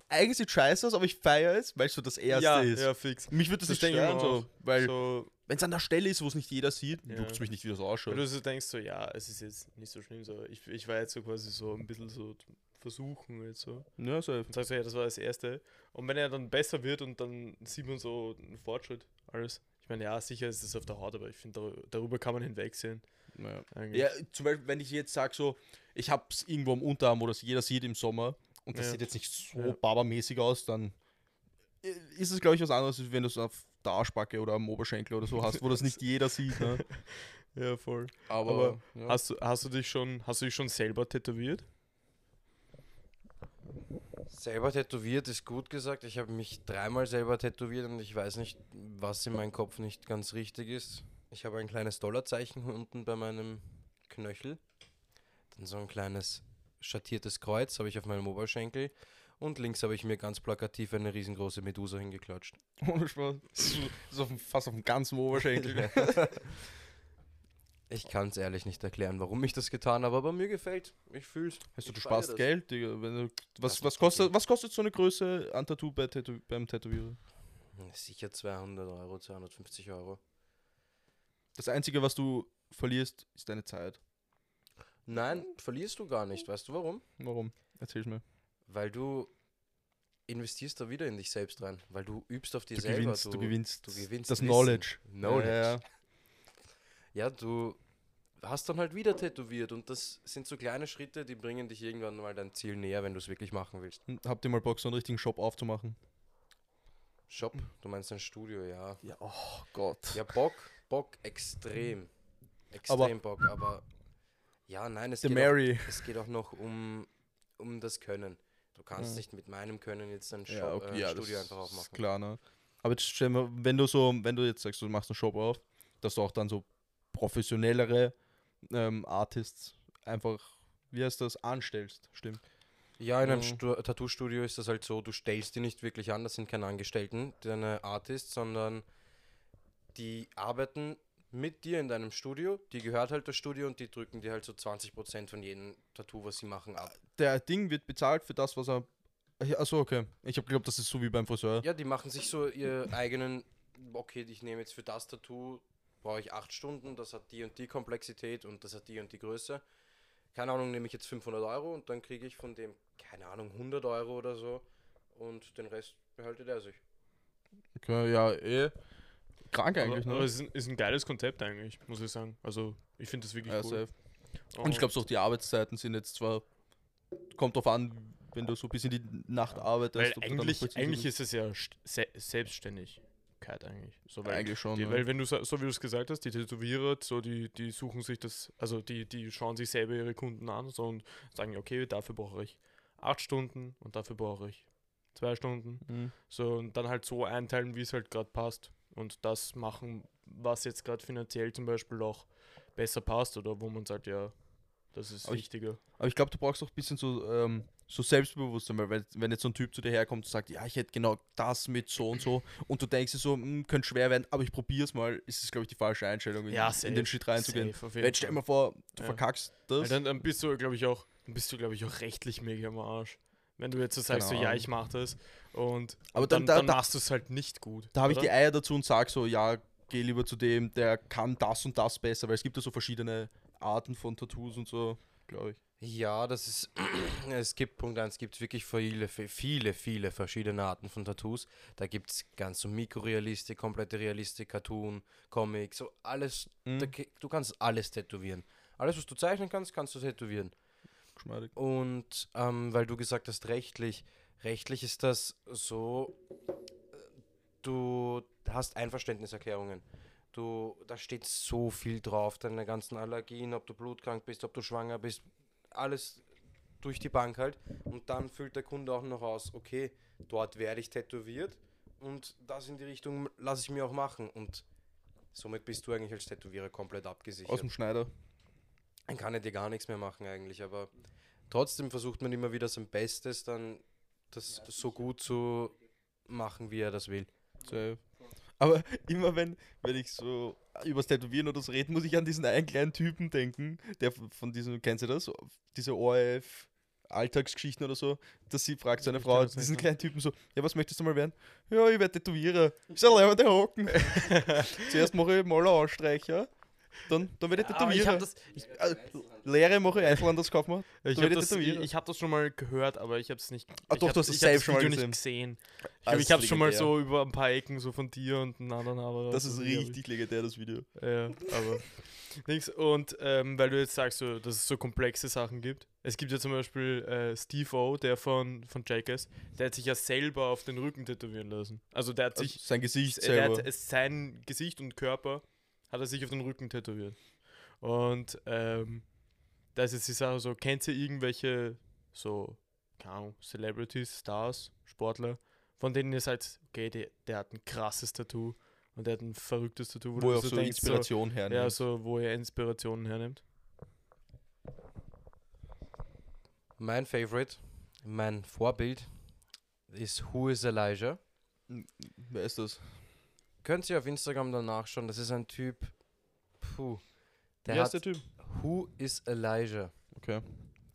eigentlich sieht scheiße aus, aber ich feiere es, weil es so das erste ja, ist. ja, fix. Mich würde das, Das nicht stören, so, weil so, wenn es an der Stelle ist, wo es nicht jeder sieht, Ja. juckt es mich nicht, wie das ausschaut. Weil du so denkst, so, ja, es ist jetzt nicht so schlimm, so, ich, ich war jetzt so quasi so ein bisschen so versuchen jetzt so. Ja, so. Und sagst so, ja, das war das Erste. Und wenn er dann besser wird und dann sieht man so einen Fortschritt, alles. Ich meine, ja, sicher ist es auf der Haut, aber ich finde, dar- darüber kann man hinwegsehen. Ja. Ja, zum Beispiel, wenn ich jetzt sage, so, ich hab's irgendwo am Unterarm, wo das jeder sieht im Sommer, und das Ja. sieht jetzt nicht so Ja. babamäßig aus, dann äh, ist es, glaube ich, was anderes, als wenn du es auf der Arschbacke oder am Oberschenkel oder so hast, wo das nicht jeder sieht. Ne? ja, voll. Aber, Aber ja. Hast du, hast du dich schon, hast du dich schon selber tätowiert? Selber tätowiert ist gut gesagt. Ich habe mich dreimal selber tätowiert und ich weiß nicht, was in meinem Kopf nicht ganz richtig ist. Ich habe ein kleines Dollarzeichen unten bei meinem Knöchel. Dann so ein kleines schattiertes Kreuz habe ich auf meinem Oberschenkel. Und links habe ich mir ganz plakativ eine riesengroße Medusa hingeklatscht. Ohne Spaß. Das ist auf dem, fast auf dem ganzen Oberschenkel. Ich kann es ehrlich nicht erklären, warum ich das getan habe, aber mir gefällt. Ich fühle es. Weißt du, du sparst das. Geld, Digga. Du, was, was, kostet, was kostet so eine Größe an Tattoo bei Tätow beim Tätowierer? Sicher 200 Euro, 250 Euro. Das Einzige, was du verlierst, ist deine Zeit. Nein, verlierst du gar nicht. Weißt du warum? Warum? Erzähl's mir. Weil du investierst da wieder in dich selbst rein. Weil du übst auf dir Du selber. gewinnst, du, gewinnst, du gewinnst das Wissen. Knowledge. Knowledge. Ja, ja. Ja, du hast dann halt wieder tätowiert und das sind so kleine Schritte, die bringen dich irgendwann mal dein Ziel näher, wenn du es wirklich machen willst. Und Habt ihr mal Bock, so einen richtigen Shop aufzumachen? Shop, du meinst ein Studio, ja. Ja, oh Gott. Ja, Bock, Bock, extrem. Extrem Bock, aber ja, nein, es geht, auch, Mary. es geht auch noch um, um das Können. Du kannst Ja. nicht mit meinem Können jetzt ein, Shop, Ja, okay, äh, ja, Studio einfach ist aufmachen. klar, ne? Aber jetzt stell mal, wenn du so, wenn du jetzt sagst, du machst einen Shop auf, dass du auch dann so professionellere ähm, Artists einfach, wie heißt das, anstellst, stimmt? Ja, in einem Mhm. Stu Tattoo-Studio ist das halt so, du stellst die nicht wirklich an, das sind keine Angestellten, deine Artists, sondern die arbeiten mit dir in deinem Studio, die gehört halt das Studio und die drücken dir halt so 20% von jedem Tattoo, was sie machen, ab. Der Ding wird bezahlt für das, was er. Achso, okay. Ich habe geglaubt, das ist so wie beim Friseur. Ja, die machen sich so ihr eigenen okay, ich nehme jetzt für das Tattoo, brauche ich acht Stunden, das hat die und die Komplexität und das hat die und die Größe. Keine Ahnung, nehme ich jetzt 500 Euro und dann kriege ich von dem, keine Ahnung, 100 Euro oder so und den Rest behaltet er sich. Okay, ja, eh. Krank eigentlich, aber, ne? aber es ist ein, ist ein geiles Konzept eigentlich, muss ich sagen. Also ich finde das wirklich Ja, cool. safe. Und ich glaube, auch die Arbeitszeiten sind jetzt zwar. Kommt drauf an, wenn du so bis in die Nacht arbeitest. Weil eigentlich, eigentlich ist es ja Se Selbstständigkeit eigentlich. So, weil eigentlich schon. Die, ne? weil wenn du so so wie du es gesagt hast, die Tätowierer, so die, die suchen sich das, also die, die schauen sich selber ihre Kunden an so und sagen, okay, dafür brauche ich acht Stunden und dafür brauche ich zwei Stunden. Mhm. So und dann halt so einteilen, wie es halt gerade passt. Und das machen, was jetzt gerade finanziell zum Beispiel auch besser passt oder wo man sagt, ja, das ist Aber ich- wichtiger. Aber ich glaube, du brauchst auch ein bisschen so, ähm, so Selbstbewusstsein, weil wenn, wenn jetzt so ein Typ zu dir herkommt und sagt, ja, ich hätte genau das mit so und so und du denkst dir so, "Hm, könnte schwer werden, aber ich probier's mal, ist es, glaube ich, die falsche Einstellung, in, in den Schritt reinzugehen. safe, stell dir mal vor, du Ja. verkackst das. dann, dann bist du, glaube ich, auch, dann bist du, glaube ich, auch rechtlich mega am Arsch. Wenn du jetzt so sagst, so, Keine ja, ich mach das und, Aber und dann- dann, da- dann da- machst du es halt nicht gut. Da habe ich die Eier dazu und sag so, ja, geh lieber zu dem, der kann das und das besser, weil es gibt ja so verschiedene Arten von Tattoos und so, glaube ich. Ja, das ist. Es gibt Punkt 1, es gibt wirklich viele, viele, viele verschiedene Arten von Tattoos. Da gibt es ganz so Mikrorealistik, komplette Realistik, Cartoon, Comic, so alles. Mhm. Da, du kannst alles tätowieren. Alles, was du zeichnen kannst, kannst du tätowieren. Geschmeidig. Und ähm, weil du gesagt hast, rechtlich, rechtlich ist das so, äh, du hast Einverständniserklärungen. Du, da steht so viel drauf, deine ganzen Allergien, ob du blutkrank bist, ob du schwanger bist, alles durch die Bank halt. Und dann füllt der Kunde auch noch aus, okay, dort werde ich tätowiert und das in die Richtung lasse ich mir auch machen. Und somit bist du eigentlich als Tätowierer komplett abgesichert. Aus dem Schneider. Dann kann er dir gar nichts mehr machen eigentlich, aber trotzdem versucht man immer wieder sein Bestes, dann das so gut zu machen, wie er das will. Safe. Aber immer wenn, wenn ich so übers Tätowieren oder so rede, muss ich an diesen einen kleinen Typen denken, der von diesem, kennst du das? Diese ORF Alltagsgeschichten oder so, dass sie fragt seine Ich Frau, das diesen ne? kleinen Typen so, ja, was möchtest du mal werden? Ja, ich werde Tätowierer. Ich soll einfach der hocken. Zuerst mache ich Maler Ausstreicher, dann, dann werde ich Aber ich Tätowierer. habe das, ich, Äh, Lehre mache ich Einzelhandelskaufmann. ich Da hab wird das, ich, ich hab das schon mal gehört, aber ich habe es nicht. Ah, ich doch, hab- du hast es ich safe schon mal gesehen. gesehen. Ich, Ah, ich habe ist es schon mal so über ein paar Ecken so von dir und einem anderen aber Das ist richtig legendär, das Video. Ja, aber nichts. Und ähm, weil du jetzt sagst, so, dass es so komplexe Sachen gibt. Es gibt ja zum Beispiel äh, Steve O, der von, von Jackass, der hat sich ja selber auf den Rücken tätowieren lassen. Also der hat Also sich sein Gesicht selber. hat, sein Gesicht und Körper hat er sich auf den Rücken tätowiert. Und ähm, da ist jetzt die Sache so, kennt ihr irgendwelche so, keine Ahnung, Celebrities, Stars, Sportler, von denen ihr seid, okay, der, der hat ein krasses Tattoo und der hat ein verrücktes Tattoo, wo du er auch so denkst, Inspiration hernimmt. ja, so, wo er Inspirationen hernimmt. Mein Favorite, mein Vorbild ist Who is Elijah. Wer ist das? Könnt ihr auf Instagram dann nachschauen, das ist ein Typ, puh, der Wer hat, ist der Typ? Who is Elijah? Okay.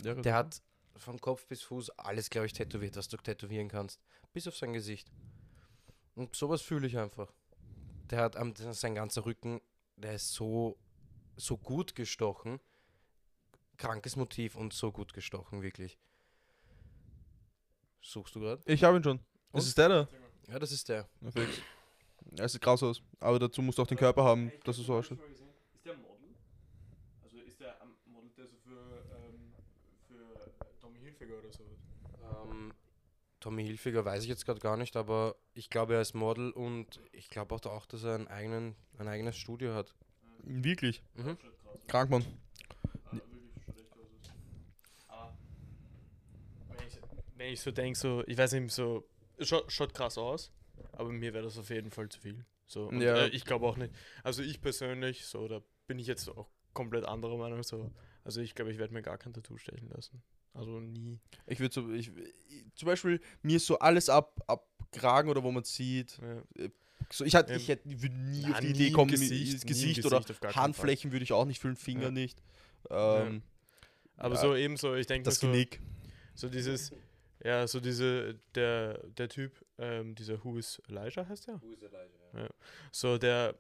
Ja, Der hat von Kopf bis Fuß alles, glaube ich, tätowiert, was du tätowieren kannst. Bis auf sein Gesicht. Und sowas fühle ich einfach. Der hat am, sein ganzer Rücken, der ist so, so gut gestochen. Krankes Motiv und so gut gestochen, wirklich. Suchst du gerade? Ich habe ihn schon. Und? Ist der da. Ja, das ist der. Perfekt. Er sieht krass aus. Aber dazu musst du auch den Körper haben, dass es so ausschaut. Ist der Model? Also ist der am Model, der so für, ähm, für Tommy Hilfiger oder so? Ähm, Tommy Hilfiger weiß ich jetzt gerade gar nicht, aber ich glaube, er ist Model und ich glaube auch, auch, dass er einen eigenen, ein eigenes Studio hat. Wirklich. Mhm. Krank, Mann. Wenn ich, wenn ich so denke, so, ich weiß nicht, so, schaut, schaut krass aus, aber mir wäre das auf jeden Fall zu viel. So, und, Ja. äh, ich glaube auch nicht. Also ich persönlich, so, da bin ich jetzt auch komplett anderer Meinung. So. Also ich glaube, ich werde mir gar kein Tattoo stechen lassen. Also nie. Ich würde so, ich, zum Beispiel, mir ist so alles ab, ab Kragen oder wo man sieht. Ja. So, ich hatte, Ähm, ich hätte, würde nie na, auf die nie Idee kommen, Gesicht, Gesicht, im Gesicht, oder. Handflächen würde ich auch nicht füllen, Finger Ja. nicht. Ähm, Aber Ja. so ebenso, ich denke das so, Genick. so dieses, Ja, so diese, der, der Typ, ähm, dieser Who is Elijah heißt der? So, der,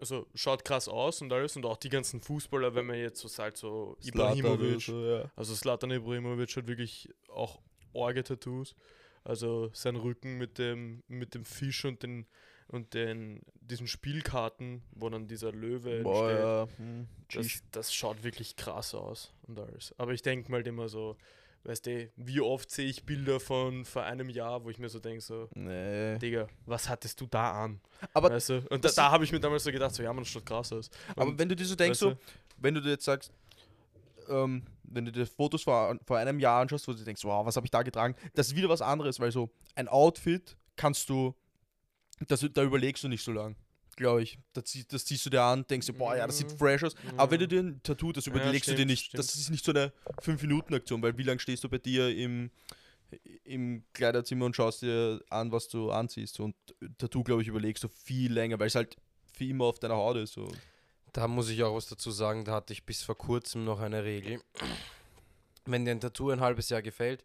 also schaut krass aus und alles und auch die ganzen Fußballer, wenn man jetzt so sagt, so Ibrahimovic, So, ja. also Slatan Ibrahimovic hat wirklich auch Orge-Tattoos. Also sein Rücken mit dem, mit dem Fisch und den und den, diesen Spielkarten, wo dann dieser Löwe Boah, entsteht. ja. Hm. Das, das schaut wirklich krass aus und alles. Aber ich denke mal immer so, weißt du, wie oft sehe ich Bilder von vor einem Jahr, wo ich mir so denke, so, Nee. Digga, was hattest du da an? Aber, weißt du? Und da, da habe ich mir damals so gedacht, so, ja, man, schaut krass aus. aber Und, wenn du dir so denkst, weißt so, wenn du dir jetzt sagst, ähm, wenn du dir Fotos vor, vor einem Jahr anschaust, wo du denkst, wow, was habe ich da getragen, das ist wieder was anderes, weil so ein Outfit kannst du, das, da überlegst du nicht so lang, glaube ich. Das, das ziehst du dir an, denkst du, boah, ja, das sieht Mhm. fresh aus. Aber wenn Ja. du dir ein Tattoo, das Ja, überlegst du dir nicht. stimmt. Das ist nicht so eine 5-Minuten-Aktion, weil wie lange stehst du bei dir im, im Kleiderzimmer und schaust dir an, was du anziehst. Und Tattoo, glaube ich, überlegst du viel länger, weil es halt für immer auf deiner Haut ist. So. Da muss ich auch was dazu sagen, da hatte ich bis vor kurzem noch eine Regel. Wenn dir ein Tattoo ein halbes Jahr gefällt,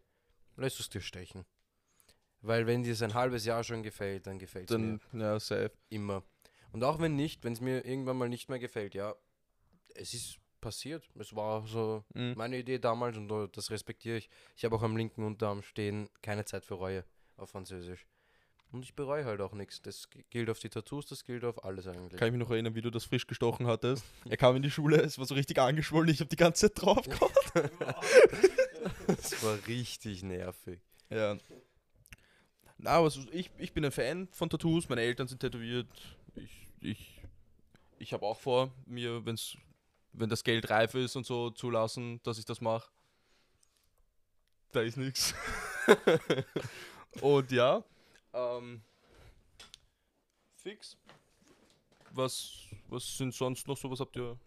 lässt du es dir stechen. Weil wenn dir es ein halbes Jahr schon gefällt, dann gefällt es Dann, ja, safe. immer. Und auch wenn nicht, wenn es mir irgendwann mal nicht mehr gefällt, ja, es ist passiert. Es war so Mhm. meine Idee damals und das respektiere ich. Ich habe auch am linken Unterarm stehen, keine Zeit für Reue auf Französisch. Und ich bereue halt auch nichts. Das gilt auf die Tattoos, das gilt auf alles eigentlich. Kann ich mich noch erinnern, wie du das frisch gestochen hattest. Er kam in die Schule, es war so richtig angeschwollen, ich habe die ganze Zeit drauf gehabt. Das war richtig nervig. Ja. Na, aber so, ich, ich bin ein Fan von Tattoos, meine Eltern sind tätowiert. Ich, ich, ich habe auch vor, mir, wenn's, wenn das Geld reif ist und so, zulassen, dass ich das mache. Da ist nichts. Und ja, ähm, fix. Was, was sind sonst noch so, was habt ihr?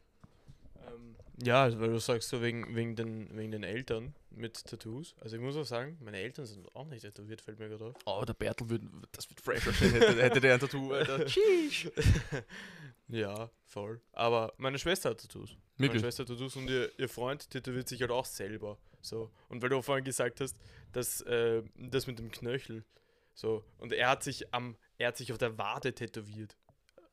Ähm, ja, also weil du sagst so wegen, wegen, den, wegen den Eltern mit Tattoos. Also ich muss auch sagen, meine Eltern sind auch nicht tätowiert, fällt mir gerade auf. Oh, der Bertel wird, das wird sein, hätte, hätte der ein Tattoo, Alter. Ja, voll. Aber meine Schwester hat Tattoos. Meine Wirklich? Schwester hat Tattoos und ihr, ihr Freund tätowiert sich halt auch selber. So. Und weil du vorhin gesagt hast, dass äh, das mit dem Knöchel. So. Und er hat sich am, er hat sich auf der Wade tätowiert.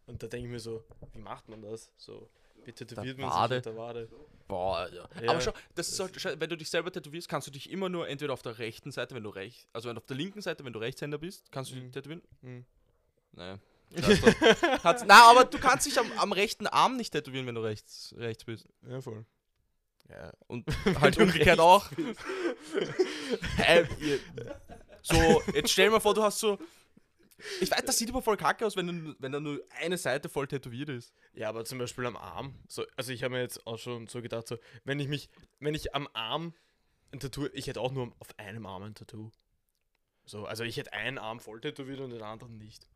Und da denke ich mir so, wie macht man das? So, wie tätowiert man Wade? sich auf der Wade? Boah, Alter. Ja. Aber schau, das ist halt, wenn du dich selber tätowierst, kannst du dich immer nur entweder auf der rechten Seite, wenn du rechts, also auf der linken Seite, wenn du Rechtshänder bist, kannst du dich Mhm. tätowieren. Hm. Naja. Na, aber du kannst dich am, am rechten Arm nicht tätowieren, wenn du rechts, rechts bist. Ja, voll. Ja. Und halt umgekehrt auch. Ihr, so, jetzt stell dir mal vor, du hast so. Ich weiß, das sieht aber voll kacke aus, wenn, du, wenn da nur eine Seite voll tätowiert ist. Ja, aber zum Beispiel am Arm. So, also ich habe mir jetzt auch schon so gedacht, so, wenn ich mich, wenn ich am Arm ein Tattoo, ich hätte auch nur auf einem Arm ein Tattoo. So, also ich hätte einen Arm voll tätowiert und den anderen nicht.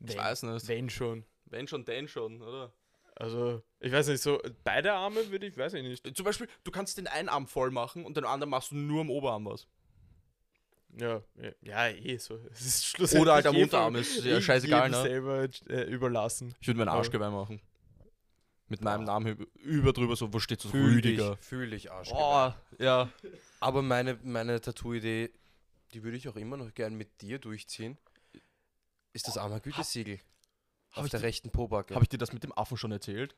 Ich Wenn, weiß nicht. wenn schon. Wenn schon, denn schon, oder? Also, ich weiß nicht, so beide Arme würde ich, weiß ich nicht. Zum Beispiel, du kannst den einen Arm voll machen und den anderen machst du nur am Oberarm was. Ja, ja, ja eh so. Es ist schlussendlich Oder halt am Unterarm, ist ja scheißegal, ne? selber äh, überlassen. Ich würde meinen Arschgeweih machen. Mit meinem Namen über, über drüber, so, wo steht so Fühl Rüdiger. dich, fühl dich, Arsch. Oh, ja. Aber meine, meine Tattoo-Idee, die würde ich auch immer noch gern mit dir durchziehen, ist das armer Gütesiegel. Hab Auf ich, der dir, rechten Pobacke. hab ich dir das mit dem Affen schon erzählt?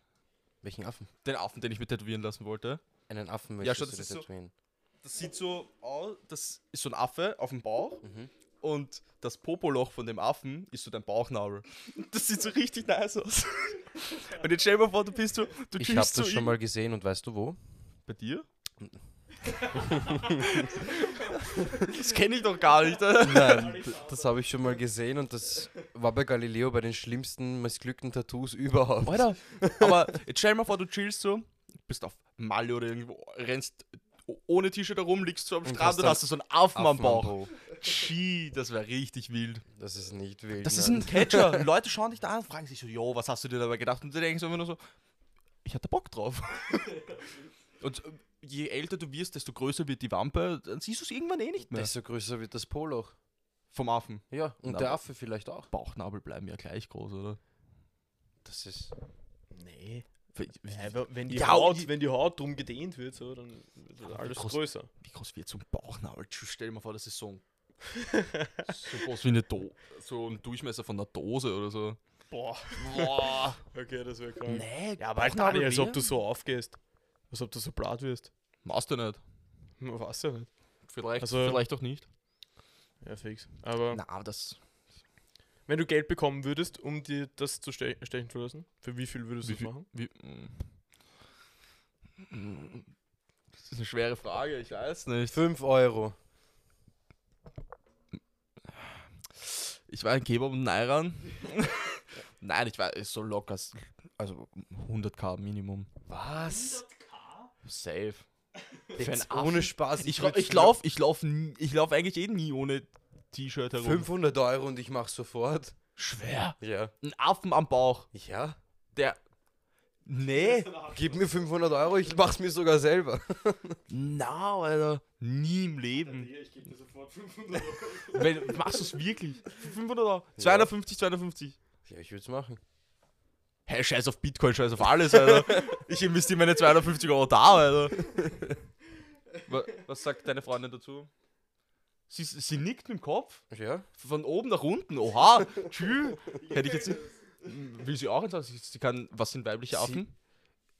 Welchen Affen? Den Affen, den ich mir tätowieren lassen wollte. Einen Affen Ja, du das dir ist so- tätowieren. Das sieht so aus, das ist so ein Affe auf dem Bauch Mhm. und das Popoloch von dem Affen ist so dein Bauchnabel. Das sieht so richtig nice aus. Und jetzt stell dir mal vor, du bist so, du Ich habe chillst das so schon mal gesehen und weißt du wo? Bei dir? das kenne ich doch gar nicht. Oder? Nein, das habe ich schon mal gesehen und das war bei Galileo bei den schlimmsten missglückten Tattoos überhaupt. Alter, aber jetzt stell dir mal vor, du chillst so, bist auf Malle oder irgendwo, rennst ohne T-Shirt herum, liegst so am Und Strand und hast du so einen Affen, am Bauch. Gee, das wäre richtig wild. Das ist nicht wild. Das ist nein. ein Catcher. Leute schauen dich da an und fragen sich so, jo, was hast du dir dabei gedacht? Und sie denken so immer nur so, ich hatte Bock drauf. und äh, je älter du wirst, desto größer wird die Wampe, dann siehst du es irgendwann eh nicht mehr. Desto größer wird das Poloch. Vom Affen. Ja, und Na, der Affe vielleicht auch. Bauchnabel bleiben ja gleich groß, oder? Das ist. Nee. Ja, wenn die, Ja, Haut, wenn die Haut drum gedehnt wird, so, dann wird Aber wie alles groß- größer. Wie groß wird so ein Bauchnabel? Stell dir mal vor, das ist so ein, so groß wie eine Do so ein Durchmesser von einer Dose oder so. Boah. Boah. Okay, das wäre krank. nee, Ja, aber halt Dani, als ob du so aufgehst. Als ob du so blatt wirst. Machst du nicht. Man weiß ja nicht. Vielleicht, Also- vielleicht auch nicht. Ja, fix. Aber Na, aber das. Wenn du Geld bekommen würdest, um dir das zu ste stechen zu lassen, für wie viel würdest du das machen? Wie, mm. das ist eine schwere Frage, ich weiß nicht. 5 Euro. Ich war ein Kebab und Nairan. Nein, ich war so locker. Also 100k Minimum. Was? Safe. Für Jetzt ohne. Spaß. Ich, ich für laufe ich lauf, ich lauf eigentlich eh nie ohne T-Shirt herum. 500 Euro und ich mach sofort. Schwer. Ja. Ein Affen am Bauch. Ja? Der. Nee. Gib mir 500 Euro, ich mach's mir sogar selber. Na, Alter. Nie im Leben. Ich gebe dir sofort 500 Euro. Wenn, machst du es wirklich? Für 500 Euro? 250, 250. Ja, ich würd's machen. Hey, scheiß auf Bitcoin, scheiß auf alles, Alter. Ich investiere meine 250 Euro da, Alter. Wa- Was sagt deine Freundin dazu? Sie, sie nickt mit dem Kopf. Ja? Von oben nach unten. Oha. Tschü. Hätte ich jetzt. nicht- Will sie auch etwas? Sie kann. Was sind weibliche Sie- Affen?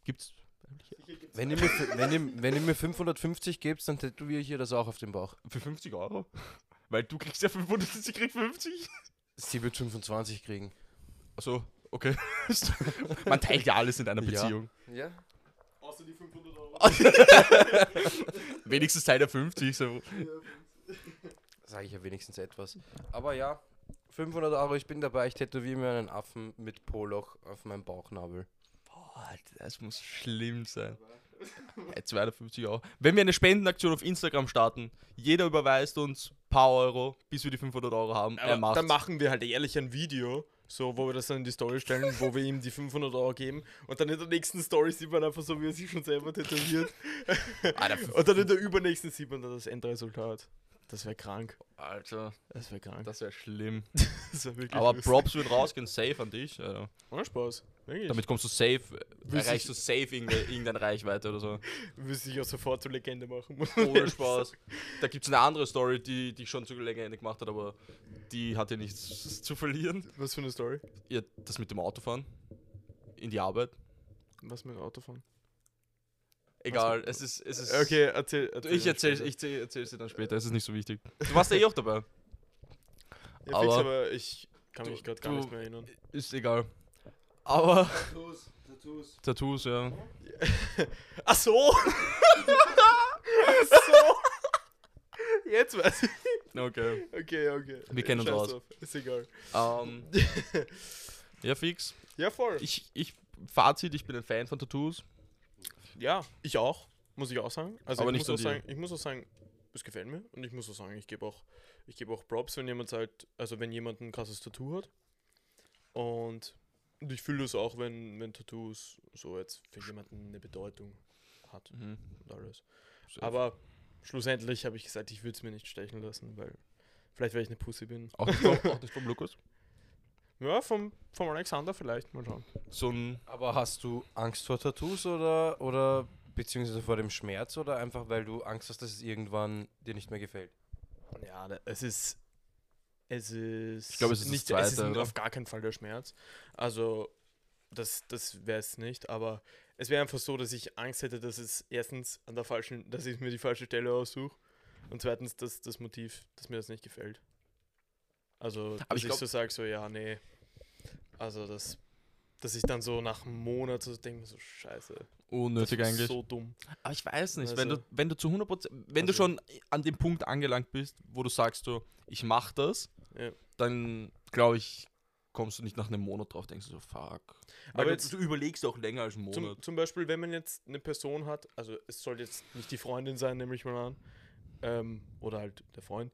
Gibt's weibliche Wenn ihr, mir, wenn, ihr, wenn ihr mir 550 gebt, dann tätowiere ich ihr das auch auf den Bauch. Für 50 Euro? Weil du kriegst ja 500, sie kriegt 50. Sie wird 25 kriegen. Achso, okay. Man teilt ja alles in einer Ja. Beziehung. Ja? Außer die 500 Euro. Wenigstens Teil der 50. So. Sage ich ja wenigstens etwas. Aber ja, 500 Euro, ich bin dabei. Ich tätowiere mir einen Affen mit Poloch auf meinem Bauchnabel. Boah, das muss schlimm sein. Hey, 250 Euro. Wenn wir eine Spendenaktion auf Instagram starten, jeder überweist uns ein paar Euro, bis wir die 500 Euro haben. er dann machen wir halt ehrlich ein Video, so, wo wir das dann in die Story stellen, wo wir ihm die 500 Euro geben und dann in der nächsten Story sieht man einfach so, wie er sich schon selber tätowiert. Und dann in der übernächsten sieht man dann das Endresultat. Das wäre krank. Alter, Das wäre krank. das wäre schlimm. Das wär wirklich Aber lustig. Props wird rausgehen, safe an dich. Alter. Ohne Spaß. Wirklich. Damit kommst du safe, Wüsste erreichst du safe irgendeine, irgendeine Reichweite oder so. Müsste ich auch sofort zur Legende machen. Ohne Spaß. Da gibt es eine andere Story, die, die schon zu Legende gemacht hat, aber die hat ja nichts zu verlieren. Was für eine Story? Ja, das mit dem Autofahren. In die Arbeit. Was mit dem Autofahren? Egal, es ist, es ist. Okay, erzähl. erzähl Ich mal erzähl, später. ich erzähl, erzähl's dir dann später, es ist nicht so wichtig. Du warst ja eh auch dabei. Ja, fix, aber- aber ich kann mich gerade gar du- nicht mehr erinnern. Ist egal. Aber. Tattoos, Tattoos. Tattoos, ja. Ach so! Ach so! Jetzt weiß ich. Okay. Okay, okay. Wir kennen uns aus. Ist egal. Ähm, ja, fix. Ja, voll. Ich, ich, Fazit, ich bin ein Fan von Tattoos. Ja, ich auch. Muss ich auch sagen. Also Aber ich nicht muss auch an dir. sagen, ich muss auch sagen, es gefällt mir. Und ich muss auch sagen, ich gebe auch, ich gebe auch Props, wenn jemand halt, also wenn jemand ein krasses Tattoo hat. Und, und ich fühle das auch, wenn, wenn Tattoos so jetzt für jemanden eine Bedeutung hat Mhm. und alles. Aber schlussendlich habe ich gesagt, ich würde es mir nicht stechen lassen, weil vielleicht, weil ich eine Pussy bin. Auch nicht, vom- auch nicht vom Lukas. Ja, vom, vom Alexander vielleicht, mal schauen. So ein. Aber hast du Angst vor Tattoos oder, oder beziehungsweise vor dem Schmerz oder einfach weil du Angst hast, dass es irgendwann dir nicht mehr gefällt? Ja, es ist. Es ist. Ich glaube, es ist das nicht, es ist Zweite, oder? auf gar keinen Fall der Schmerz. Also, das, das wäre es nicht, aber es wäre einfach so, dass ich Angst hätte, dass es erstens an der falschen, dass ich mir die falsche Stelle aussuche und zweitens, dass das Motiv, dass mir das nicht gefällt. Also, dass Aber ich ich, glaub- so sage, so, ja, nee. Also, das, dass ich dann so nach einem Monat so denke, so, scheiße. Unnötig das ist eigentlich. so dumm. Aber ich weiß nicht, wenn, du, Also- wenn du zu 100%, wenn du Also- schon an dem Punkt angelangt bist, wo du sagst, so, ich mach das, Ja. dann glaube ich, kommst du nicht nach einem Monat drauf, denkst du so, fuck. Weil Aber du, jetzt- du überlegst auch länger als einen Monat. Zum, zum Beispiel, wenn man jetzt eine Person hat, also es soll jetzt nicht die Freundin sein, nehme ich mal an, ähm, oder halt der Freund,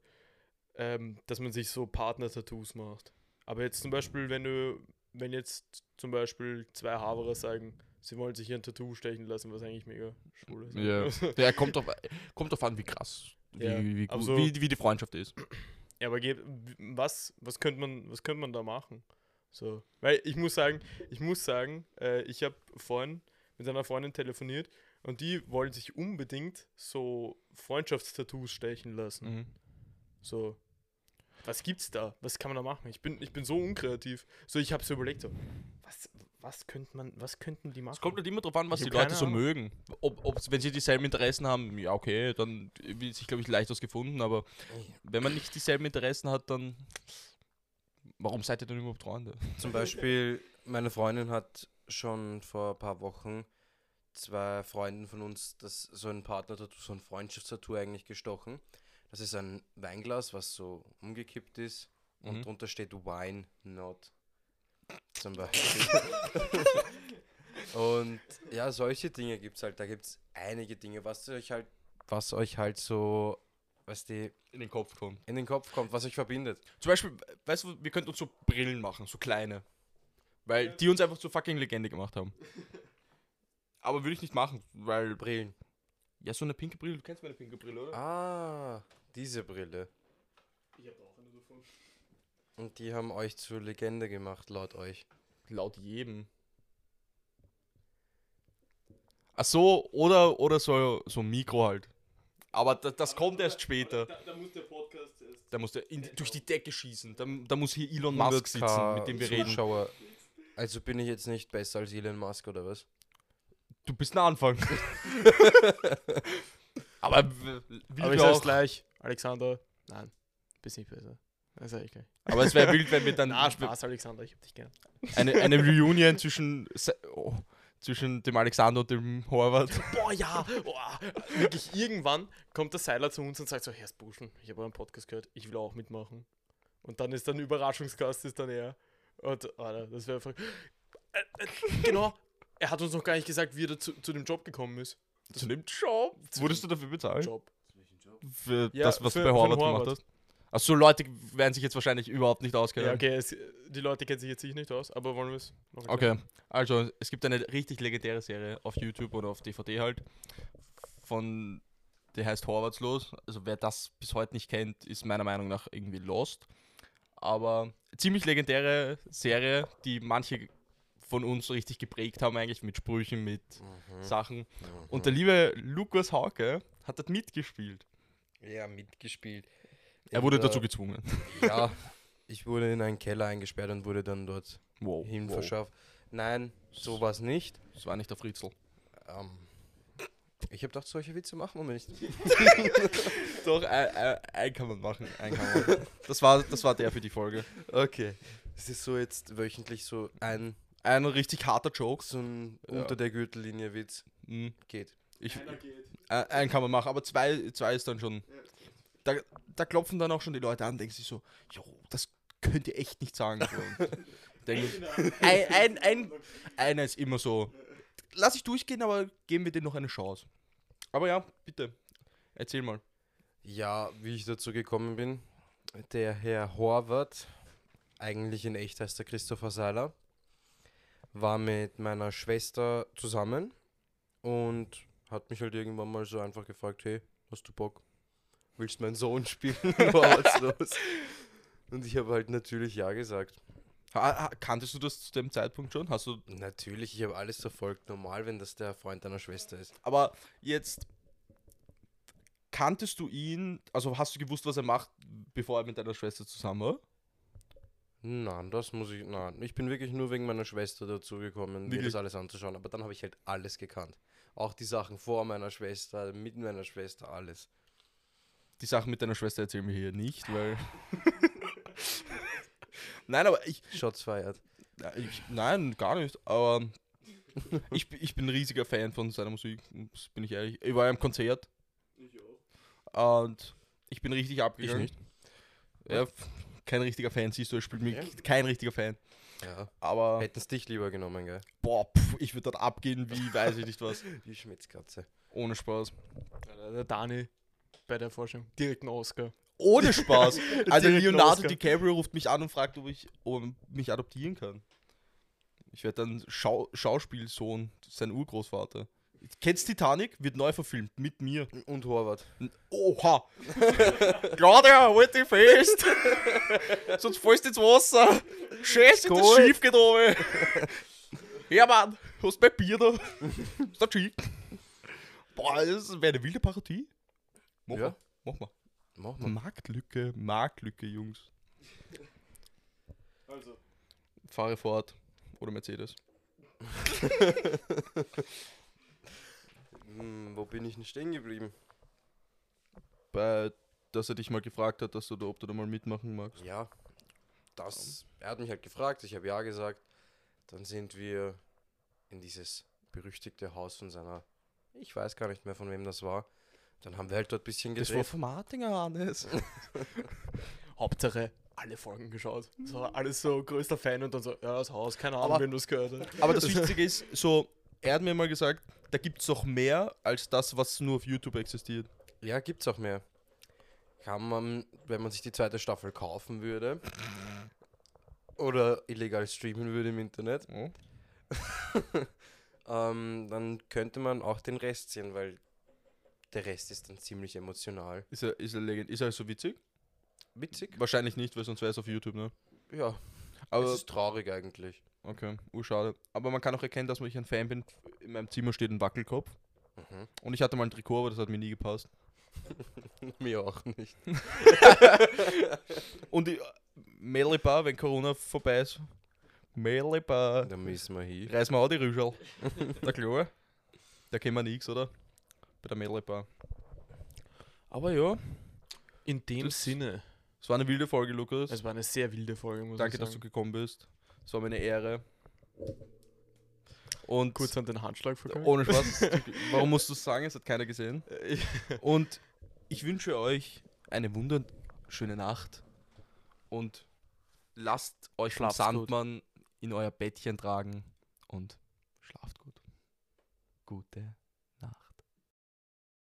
ähm, dass man sich so Partner-Tattoos macht. Aber jetzt zum Beispiel, wenn du, wenn jetzt zum Beispiel zwei Haberer sagen, sie wollen sich hier ein Tattoo stechen lassen, was eigentlich mega schwul ist. Ja. ja, kommt drauf, kommt drauf an, wie krass, wie, Ja, wie, gut, aber so- wie, wie die Freundschaft ist. Ja, aber was, was könnte man, was könnte man da machen? So. Weil ich muss sagen, ich muss sagen, äh, ich habe vorhin mit einer Freundin telefoniert und die wollen sich unbedingt so Freundschaftstattoos stechen lassen. Mhm. So. Was gibt's da? Was kann man da machen? Ich bin, ich bin so unkreativ. So, ich habe so überlegt, so, was, was könnte man, was könnten die machen? Es kommt halt immer drauf an, was Ich die Leute so Ahnung. mögen. Ob, ob, wenn sie dieselben Interessen haben, ja, okay, dann wird sich, glaube ich, leicht was gefunden. Aber wenn man nicht dieselben Interessen hat, dann. Warum seid ihr dann überhaupt Freunde? Zum Beispiel, meine Freundin hat schon vor ein paar Wochen zwei Freunden von uns das so ein Partner-Tattoo, so ein Freundschaftstattoo eigentlich gestochen. Das ist ein Weinglas, was so umgekippt ist und Mhm. drunter steht Wine Not. Zum Beispiel. und ja, solche Dinge gibt es halt. Da gibt es einige Dinge, was euch halt, was euch halt so, was die In den Kopf kommt. in den Kopf kommt, was euch verbindet. Zum Beispiel, weißt du, wir könnten uns so Brillen machen, so kleine. Weil die uns einfach zur fucking Legende gemacht haben. Aber würde ich nicht machen, weil. Brillen. Ja, so eine pinke Brille, du kennst meine pinke Brille, oder? Ah, diese Brille. Ich habe auch eine davon. Und die haben euch zur Legende gemacht, laut euch. Laut jedem. Ach so, oder, oder so, so ein Mikro halt. Aber da, das kommt erst später. Da, da muss der Podcast erst. Da muss der in, durch die Decke schießen. Da, da muss hier Elon Musk 100K sitzen, mit dem wir reden. Also bin ich jetzt nicht besser als Elon Musk oder was? Du bist ein Anfang. Aber w- wild Aber ich sag's auch, gleich, Alexander, nein, bist nicht besser. Das ich gleich. aber es wäre wild, wenn wir dann Na, Spaß, Alexander, ich hab dich gern. eine, eine Reunion zwischen, oh, zwischen dem Alexander und dem Horvath. Boah, ja, boah. wirklich, irgendwann kommt der Seiler zu uns und sagt so, Herr Burschen, ich habe euren Podcast gehört, ich will auch mitmachen. Und dann ist dann Überraschungsgast, ist dann er. Und, Alter, das wäre einfach... Äh, äh, genau, er hat uns noch gar nicht gesagt, wie er zu, zu dem Job gekommen ist. Zu dem Job? Wurdest du dafür bezahlt? Job. Für Ja, das, was für- du bei Horvath gemacht hast? Achso, Leute werden sich jetzt wahrscheinlich überhaupt nicht auskennen. Ja, okay, es, die Leute kennen sich jetzt sicher nicht aus, aber wollen wir es noch Okay, also es gibt eine richtig legendäre Serie auf YouTube oder auf DVD halt von, die heißt Horvatslos. Also wer das bis heute nicht kennt, ist meiner Meinung nach irgendwie lost. Aber ziemlich legendäre Serie, die manche von uns so richtig geprägt haben eigentlich mit Sprüchen, mit Mhm. Sachen. Und der liebe Lukas Hauke hat dort mitgespielt. Ja, mitgespielt. Er wurde Ich, dazu äh, gezwungen. Ja, ich wurde in einen Keller eingesperrt und wurde dann dort Wow. hin wow. verschafft. Nein, so war es nicht. Das war nicht der Fritzl. Ähm, ich habe gedacht, solche Witze machen wir nicht. Doch, ein, ein, ein kann man machen. Ein kann man machen. Das, war, das war der für die Folge. Okay. Es ist so jetzt wöchentlich so ein, Ein richtig harter Joke. so ein Ja. unter der Gürtellinie Witz Mhm. geht. Ich, geht. Ein, einen kann man machen, aber zwei, zwei ist dann schon. Da, da klopfen dann auch schon die Leute an, denken sich so, jo, das könnt ihr echt nicht sagen. Und denken, ein, ein, ein, einer ist immer so, lass ich durchgehen, aber geben wir denen noch eine Chance. Aber ja, bitte, erzähl mal. Ja, wie ich dazu gekommen bin, der Herr Horvath, eigentlich in echt heißt er Christopher Seiler, war mit meiner Schwester zusammen und hat mich halt irgendwann mal so einfach gefragt, hey, hast du Bock? Willst meinen Sohn spielen? Was los? Und ich habe halt natürlich ja gesagt. Ha, ha, kanntest du das zu dem Zeitpunkt schon? Hast du. Natürlich, ich habe alles verfolgt. Normal, wenn das der Freund deiner Schwester ist. Aber jetzt. Kanntest du ihn, also hast du gewusst, was er macht, bevor er mit deiner Schwester zusammen war? Nein, das muss ich. Nein, ich bin wirklich nur wegen meiner Schwester dazu gekommen, mir das alles anzuschauen. Aber dann habe ich halt alles gekannt. Auch die Sachen vor meiner Schwester, mit meiner Schwester, alles. Die Sachen mit deiner Schwester erzählen wir hier nicht, weil. nein, aber ich, Shots feiert. ich. Nein, gar nicht. Aber ich, bin- ich bin ein riesiger Fan von seiner Musik, bin ich ehrlich. Ich war ja im Konzert Ich auch. und ich bin richtig abgegangen. nicht. Ja, kein richtiger Fan, siehst du, ich spiele mich Ja. kein richtiger Fan. Ja. Aber Hätten es dich lieber genommen, gell? boah, pff, ich würde dort abgehen, wie weiß ich nicht was. Wie Schmitzkatze. Ohne Spaß. Der, Dani bei der Forschung. Direkt ein Oscar. Ohne Spaß. Also Leonardo Oscar. DiCaprio ruft mich an und fragt, ob ich ob er mich adoptieren kann. Ich werde dann Schau Schauspielsohn, sein Urgroßvater. Kennst Titanic? Wird neu verfilmt. Mit mir. Und Horvath. Oha! Claudia, halt dich fest! Sonst fällst du ins Wasser! Scheiße, das. Schiff geht runter! Ja, Mann! Hast du mein Bier da? Ist das schick? Boah, das wäre eine wilde Parodie. Mach Ja. mal. Mach mal. Mach mal. Marktlücke, Marktlücke, Jungs. Also. Fahre fort. Oder Mercedes. Hm, wo bin ich denn stehen geblieben? Bei, dass er dich mal gefragt hat, dass du da, ob du da mal mitmachen magst. Ja, das. Er hat mich halt gefragt, ich habe ja gesagt. Dann sind wir in dieses berüchtigte Haus von seiner. Ich weiß gar nicht mehr, von wem das war. Dann haben wir halt dort ein bisschen Das war gedreht. von Martinger, Hannes. Hauptsache alle Folgen geschaut. Das war alles so größter Fan und dann so, ja, das Haus, keine Ahnung, Aber- wenn du es gehört hast. Aber das Wichtige ist, so, er hat mir mal gesagt, da gibt es noch mehr als das, was nur auf YouTube existiert. Ja, gibt's auch mehr. Kann man, wenn man sich die zweite Staffel kaufen würde oder illegal streamen würde im Internet, Ja. ähm, dann könnte man auch den Rest sehen, weil der Rest ist dann ziemlich emotional. Ist er, ist er, legend, ist er so witzig? Witzig? Wahrscheinlich nicht, weil sonst wäre es auf YouTube, ne? Ja, Aber, es ist traurig eigentlich. Okay, urschade. Aber man kann auch erkennen, dass ich ein Fan bin. In meinem Zimmer steht ein Wackelkopf. Mhm. Und ich hatte mal ein Trikot, aber das hat mir nie gepasst. Mir auch nicht. Und die Melibar, wenn Corona vorbei ist. Melibar. Da müssen wir hin. Reiß mal auch die Rüschel. der klar. Da kennen wir nichts, oder? Bei der Melibar. Aber ja, In dem Das- Sinne, es war eine wilde Folge, Lukas. es war eine sehr wilde Folge, muss Danke, ich dass du sagen. gekommen bist. Es war mir eine Ehre. Und kurz an den Handschlag verkauft. ohne Spaß, warum musst du es sagen? Es hat keiner gesehen. Und ich wünsche euch eine wunderschöne Nacht. Und lasst euch vom Schlaft's gut. Sandmann in euer Bettchen tragen. Und schlaft gut. Gute